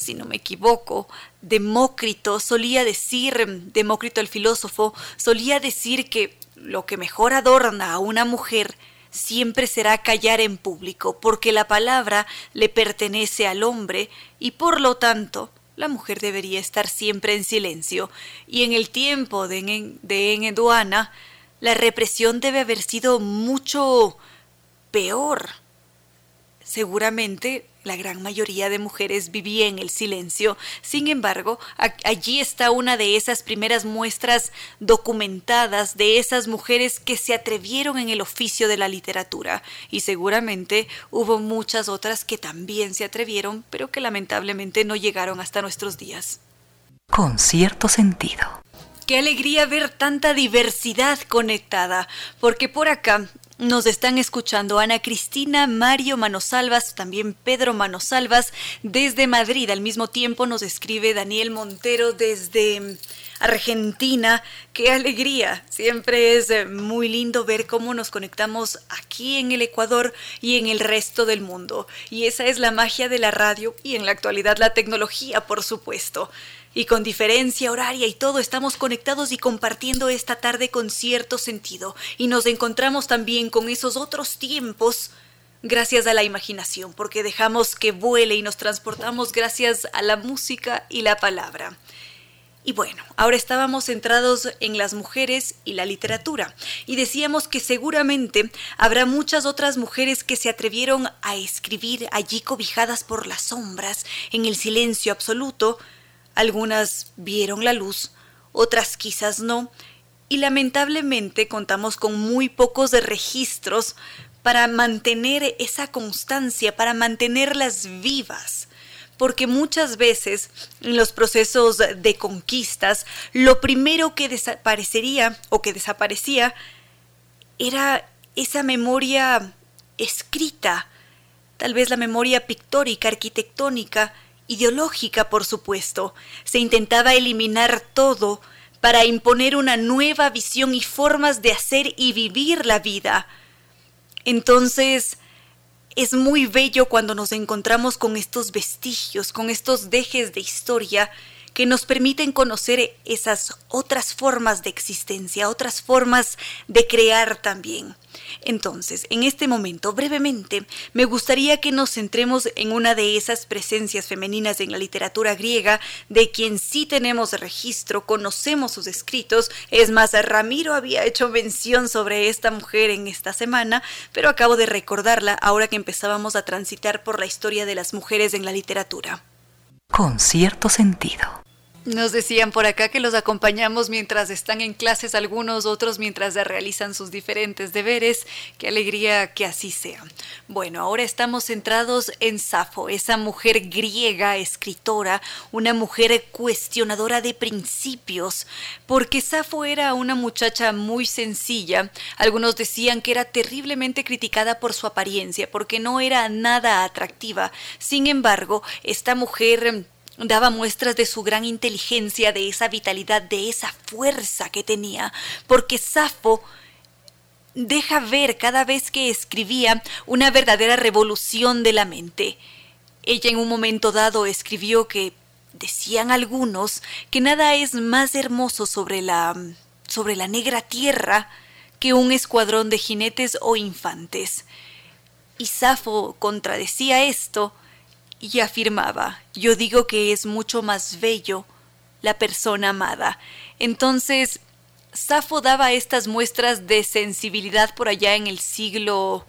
Si no me equivoco, Demócrito solía decir, Demócrito el filósofo, solía decir que lo que mejor adorna a una mujer siempre será callar en público, porque la palabra le pertenece al hombre y por lo tanto la mujer debería estar siempre en silencio. Y en el tiempo de, de Enheduana, la represión debe haber sido mucho peor. Seguramente la gran mayoría de mujeres vivía en el silencio. Sin embargo, allí está una de esas primeras muestras documentadas de esas mujeres que se atrevieron en el oficio de la literatura. Y seguramente hubo muchas otras que también se atrevieron, pero que lamentablemente no llegaron hasta nuestros días. Con cierto sentido. Qué alegría ver tanta diversidad conectada, porque por acá nos están escuchando Ana Cristina, Mario Manosalvas, también Pedro Manosalvas desde Madrid. Al mismo tiempo nos escribe Daniel Montero desde Argentina. ¡Qué alegría! Siempre es eh, muy lindo ver cómo nos conectamos aquí en el Ecuador y en el resto del mundo. Y esa es la magia de la radio y en la actualidad la tecnología, por supuesto. Y con diferencia horaria y todo estamos conectados y compartiendo esta tarde con cierto sentido. Y nos encontramos también con esos otros tiempos gracias a la imaginación, porque dejamos que vuele y nos transportamos gracias a la música y la palabra. Y bueno, ahora estábamos centrados en las mujeres y la literatura, y decíamos que seguramente habrá muchas otras mujeres que se atrevieron a escribir allí cobijadas por las sombras, en el silencio absoluto. Algunas vieron la luz, otras quizás no, y lamentablemente contamos con muy pocos de registros para mantener esa constancia, para mantenerlas vivas. Porque muchas veces en los procesos de conquistas, lo primero que desaparecería o que desaparecía era esa memoria escrita, tal vez la memoria pictórica, arquitectónica, ideológica, por supuesto. Se intentaba eliminar todo para imponer una nueva visión y formas de hacer y vivir la vida entonces, es muy bello cuando nos encontramos con estos vestigios, con estos dejes de historia que nos permiten conocer esas otras formas de existencia, otras formas de crear también. Entonces, en este momento, brevemente, me gustaría que nos centremos en una de esas presencias femeninas en la literatura griega, de quien sí tenemos registro, conocemos sus escritos. Es más, Ramiro había hecho mención sobre esta mujer en esta semana, pero acabo de recordarla ahora que empezábamos a transitar por la historia de las mujeres en la literatura. Con cierto sentido. Nos decían por acá que los acompañamos mientras están en clases algunos, otros mientras realizan sus diferentes deberes. Qué alegría que así sea. Bueno, ahora estamos centrados en Safo, esa mujer griega, escritora, una mujer cuestionadora de principios, porque Safo era una muchacha muy sencilla. Algunos decían que era terriblemente criticada por su apariencia, porque no era nada atractiva. Sin embargo, esta mujer daba muestras de su gran inteligencia, de esa vitalidad, de esa fuerza que tenía, porque Safo deja ver cada vez que escribía una verdadera revolución de la mente. Ella en un momento dado escribió que decían algunos que nada es más hermoso sobre la sobre la negra tierra que un escuadrón de jinetes o infantes. Y Safo contradecía esto y afirmaba, yo digo que es mucho más bello la persona amada. Entonces, Safo daba estas muestras de sensibilidad por allá en el siglo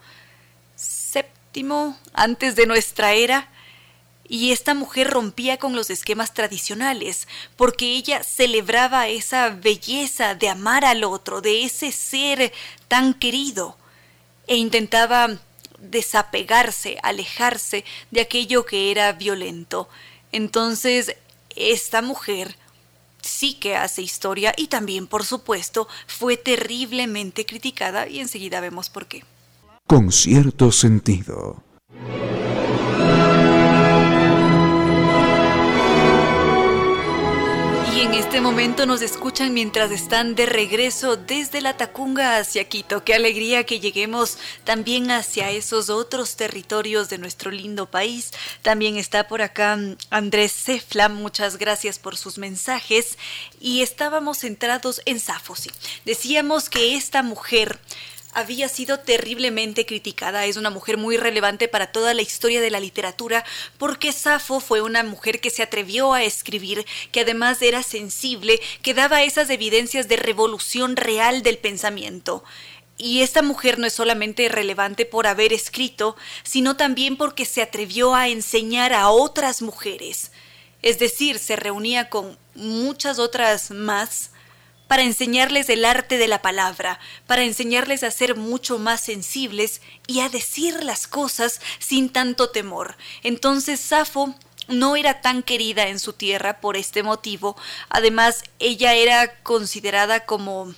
VII, antes de nuestra era, y esta mujer rompía con los esquemas tradicionales, porque ella celebraba esa belleza de amar al otro, de ese ser tan querido, e intentaba desapegarse, alejarse de aquello que era violento. Entonces, esta mujer sí que hace historia y también, por supuesto, fue terriblemente criticada y enseguida vemos por qué. Con cierto sentido. En este momento nos escuchan mientras están de regreso desde la Tacunga hacia Quito. Qué alegría que lleguemos también hacia esos otros territorios de nuestro lindo país. También está por acá Andrés Cefla, muchas gracias por sus mensajes. Y estábamos centrados en Safosi. Decíamos que esta mujer había sido terriblemente criticada. Es una mujer muy relevante para toda la historia de la literatura porque Safo fue una mujer que se atrevió a escribir, que además era sensible, que daba esas evidencias de revolución real del pensamiento. Y esta mujer no es solamente relevante por haber escrito, sino también porque se atrevió a enseñar a otras mujeres. Es decir, se reunía con muchas otras más para enseñarles el arte de la palabra, para enseñarles a ser mucho más sensibles y a decir las cosas sin tanto temor. Entonces Safo no era tan querida en su tierra por este motivo. Además, ella era considerada como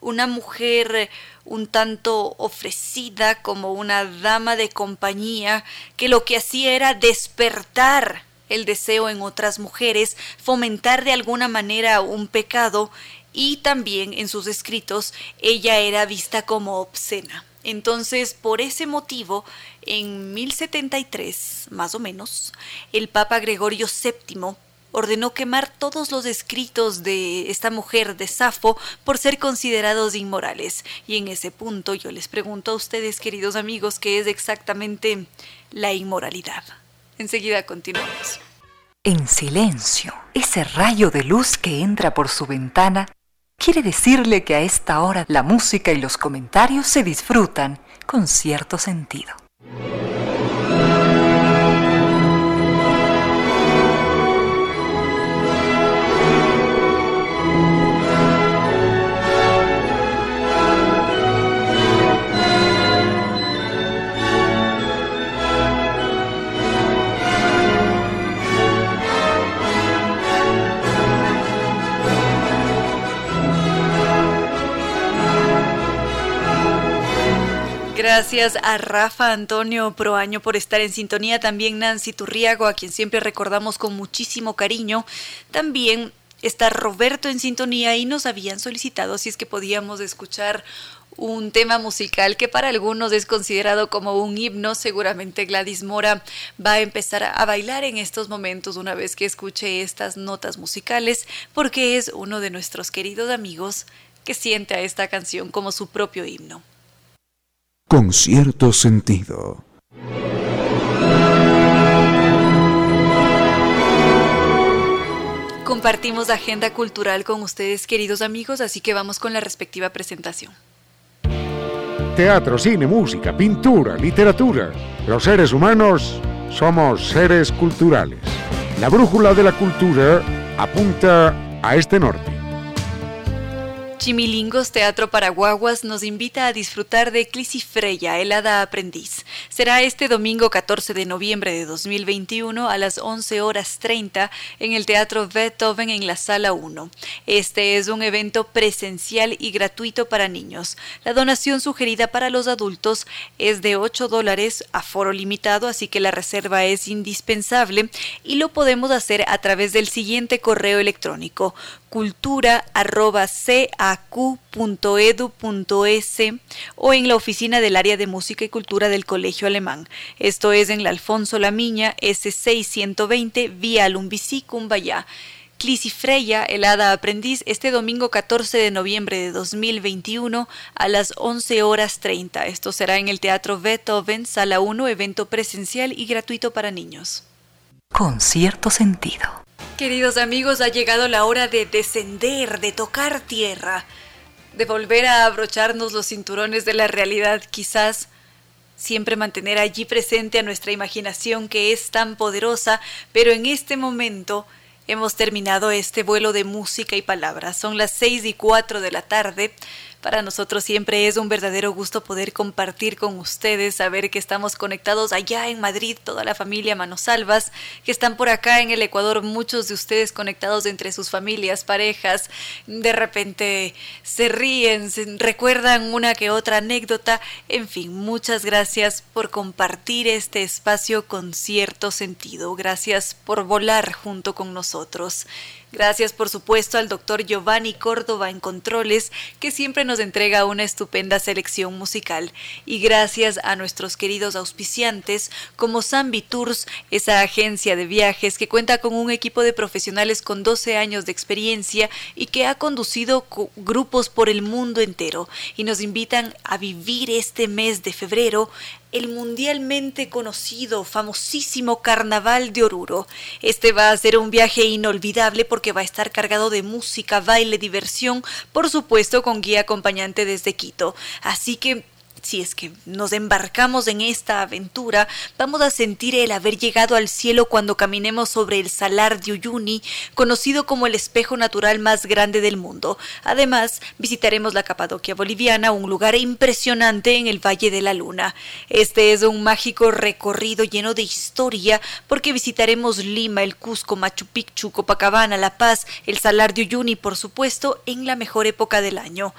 una mujer un tanto ofrecida, como una dama de compañía, que lo que hacía era despertar el deseo en otras mujeres, fomentar de alguna manera un pecado y también en sus escritos ella era vista como obscena. Entonces, por ese motivo, en 1073, más o menos, el Papa Gregorio VII ordenó quemar todos los escritos de esta mujer de Safo por ser considerados inmorales. Y en ese punto yo les pregunto a ustedes, queridos amigos, qué es exactamente la inmoralidad. Enseguida continuamos. En silencio, ese rayo de luz que entra por su ventana quiere decirle que a esta hora la música y los comentarios se disfrutan con cierto sentido. Gracias a Rafa Antonio Proaño por estar en sintonía. También Nancy Turriago, a quien siempre recordamos con muchísimo cariño. También está Roberto en sintonía y nos habían solicitado si es que podíamos escuchar un tema musical que para algunos es considerado como un himno. Seguramente Gladys Mora va a empezar a bailar en estos momentos una vez que escuche estas notas musicales porque es uno de nuestros queridos amigos que siente a esta canción como su propio himno con cierto sentido. Compartimos agenda cultural con ustedes, queridos amigos, así que vamos con la respectiva presentación. Teatro, cine, música, pintura, literatura. Los seres humanos somos seres culturales. La brújula de la cultura apunta a este norte. Chimilingos Teatro Paraguaguas nos invita a disfrutar de Clisifreya, el hada aprendiz. Será este domingo 14 de noviembre de 2021 a las 11 horas 30 en el Teatro Beethoven en la Sala 1. Este es un evento presencial y gratuito para niños. La donación sugerida para los adultos es de 8 dólares a foro limitado, así que la reserva es indispensable y lo podemos hacer a través del siguiente correo electrónico cultura.cacu.edu.es o en la oficina del área de música y cultura del Colegio Alemán. Esto es en la Alfonso Lamiña, S620, vía Lumbicí, Cumbayá. Clisifreya, el hada aprendiz, este domingo 14 de noviembre de 2021 a las 11 horas 30. Esto será en el Teatro Beethoven, Sala 1, evento presencial y gratuito para niños. Con cierto sentido. Queridos amigos, ha llegado la hora de descender, de tocar tierra, de volver a abrocharnos los cinturones de la realidad, quizás siempre mantener allí presente a nuestra imaginación que es tan poderosa, pero en este momento hemos terminado este vuelo de música y palabras. Son las seis y cuatro de la tarde. Para nosotros siempre es un verdadero gusto poder compartir con ustedes, saber que estamos conectados allá en Madrid, toda la familia Manosalvas, que están por acá en el Ecuador, muchos de ustedes conectados entre sus familias, parejas, de repente se ríen, recuerdan una que otra anécdota, en fin, muchas gracias por compartir este espacio con cierto sentido, gracias por volar junto con nosotros. Gracias por supuesto al doctor Giovanni Córdoba en Controles, que siempre nos entrega una estupenda selección musical. Y gracias a nuestros queridos auspiciantes como Zambi Tours, esa agencia de viajes que cuenta con un equipo de profesionales con 12 años de experiencia y que ha conducido grupos por el mundo entero. Y nos invitan a vivir este mes de febrero el mundialmente conocido, famosísimo Carnaval de Oruro. Este va a ser un viaje inolvidable porque va a estar cargado de música, baile, diversión, por supuesto con guía acompañante desde Quito. Así que si es que nos embarcamos en esta aventura, vamos a sentir el haber llegado al cielo cuando caminemos sobre el Salar de Uyuni, conocido como el espejo natural más grande del mundo. Además, visitaremos la Capadoquia boliviana, un lugar impresionante en el Valle de la Luna. Este es un mágico recorrido lleno de historia porque visitaremos Lima, el Cusco, Machu Picchu, Copacabana, La Paz, el Salar de Uyuni, por supuesto, en la mejor época del año.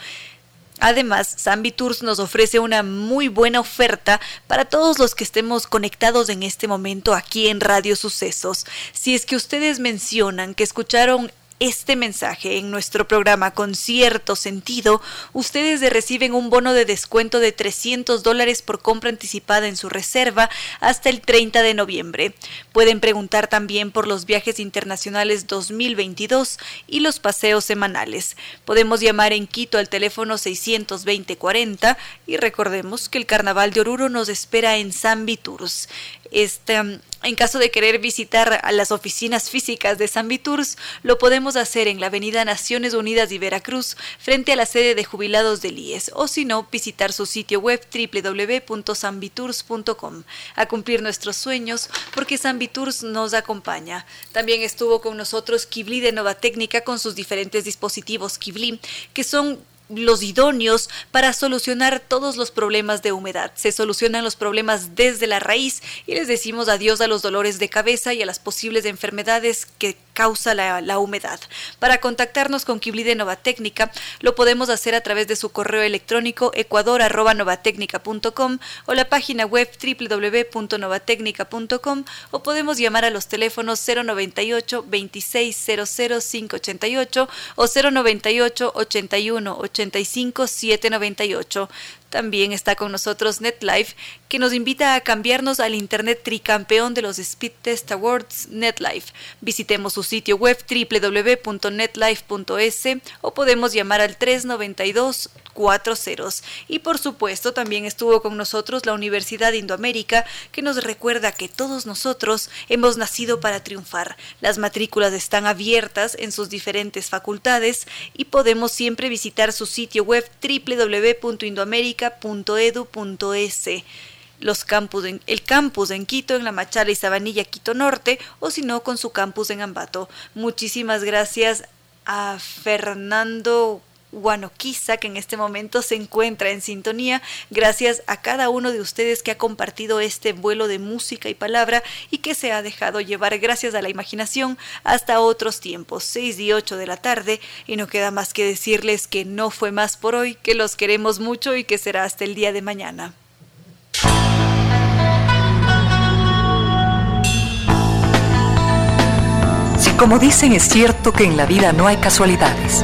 Además, Zambi Tours nos ofrece una muy buena oferta para todos los que estemos conectados en este momento aquí en Radio Sucesos. Si es que ustedes mencionan que escucharon este mensaje en nuestro programa con cierto sentido, ustedes reciben un bono de descuento de 300 dólares por compra anticipada en su reserva hasta el 30 de noviembre. Pueden preguntar también por los viajes internacionales 2022 y los paseos semanales. Podemos llamar en Quito al teléfono 620-40 y recordemos que el Carnaval de Oruro nos espera en Zambi Tours. Este, um, en caso de querer visitar a las oficinas físicas de Tours, lo podemos hacer en la avenida Naciones Unidas y Veracruz, frente a la sede de jubilados del IES, o si no, visitar su sitio web www.sambitours.com a cumplir nuestros sueños, porque Tours nos acompaña. También estuvo con nosotros Kibli de Nova Técnica con sus diferentes dispositivos Kibli, que son los idóneos para solucionar todos los problemas de humedad. Se solucionan los problemas desde la raíz y les decimos adiós a los dolores de cabeza y a las posibles enfermedades que causa la, humedad. Para contactarnos con Kibli de Nova Técnica, lo podemos hacer a través de su correo electrónico ecuador.novatecnica.com o la página web www.novatecnica.com o podemos llamar a los teléfonos 098 2600 588 o 098 81 85 798. También está con nosotros NetLife, que nos invita a cambiarnos al Internet tricampeón de los Speed Test Awards NetLife. Visitemos su sitio web www.netlife.es o podemos llamar al 392 cuatro ceros. Y por supuesto también estuvo con nosotros la Universidad Indoamérica que nos recuerda que todos nosotros hemos nacido para triunfar. Las matrículas están abiertas en sus diferentes facultades y podemos siempre visitar su sitio web www.indoamerica.edu.es los campus el campus en Quito, en La Machala y Sabanilla, Quito Norte, o si no, con su campus en Ambato. Muchísimas gracias a Fernando Guanoquiza, que en este momento se encuentra en sintonía, gracias a cada uno de ustedes que ha compartido este vuelo de música y palabra y que se ha dejado llevar gracias a la imaginación hasta otros tiempos, 6 y 8 de la tarde, y no queda más que decirles que no fue más por hoy, que los queremos mucho y que será hasta el día de mañana. Si como dicen es cierto que en la vida no hay casualidades,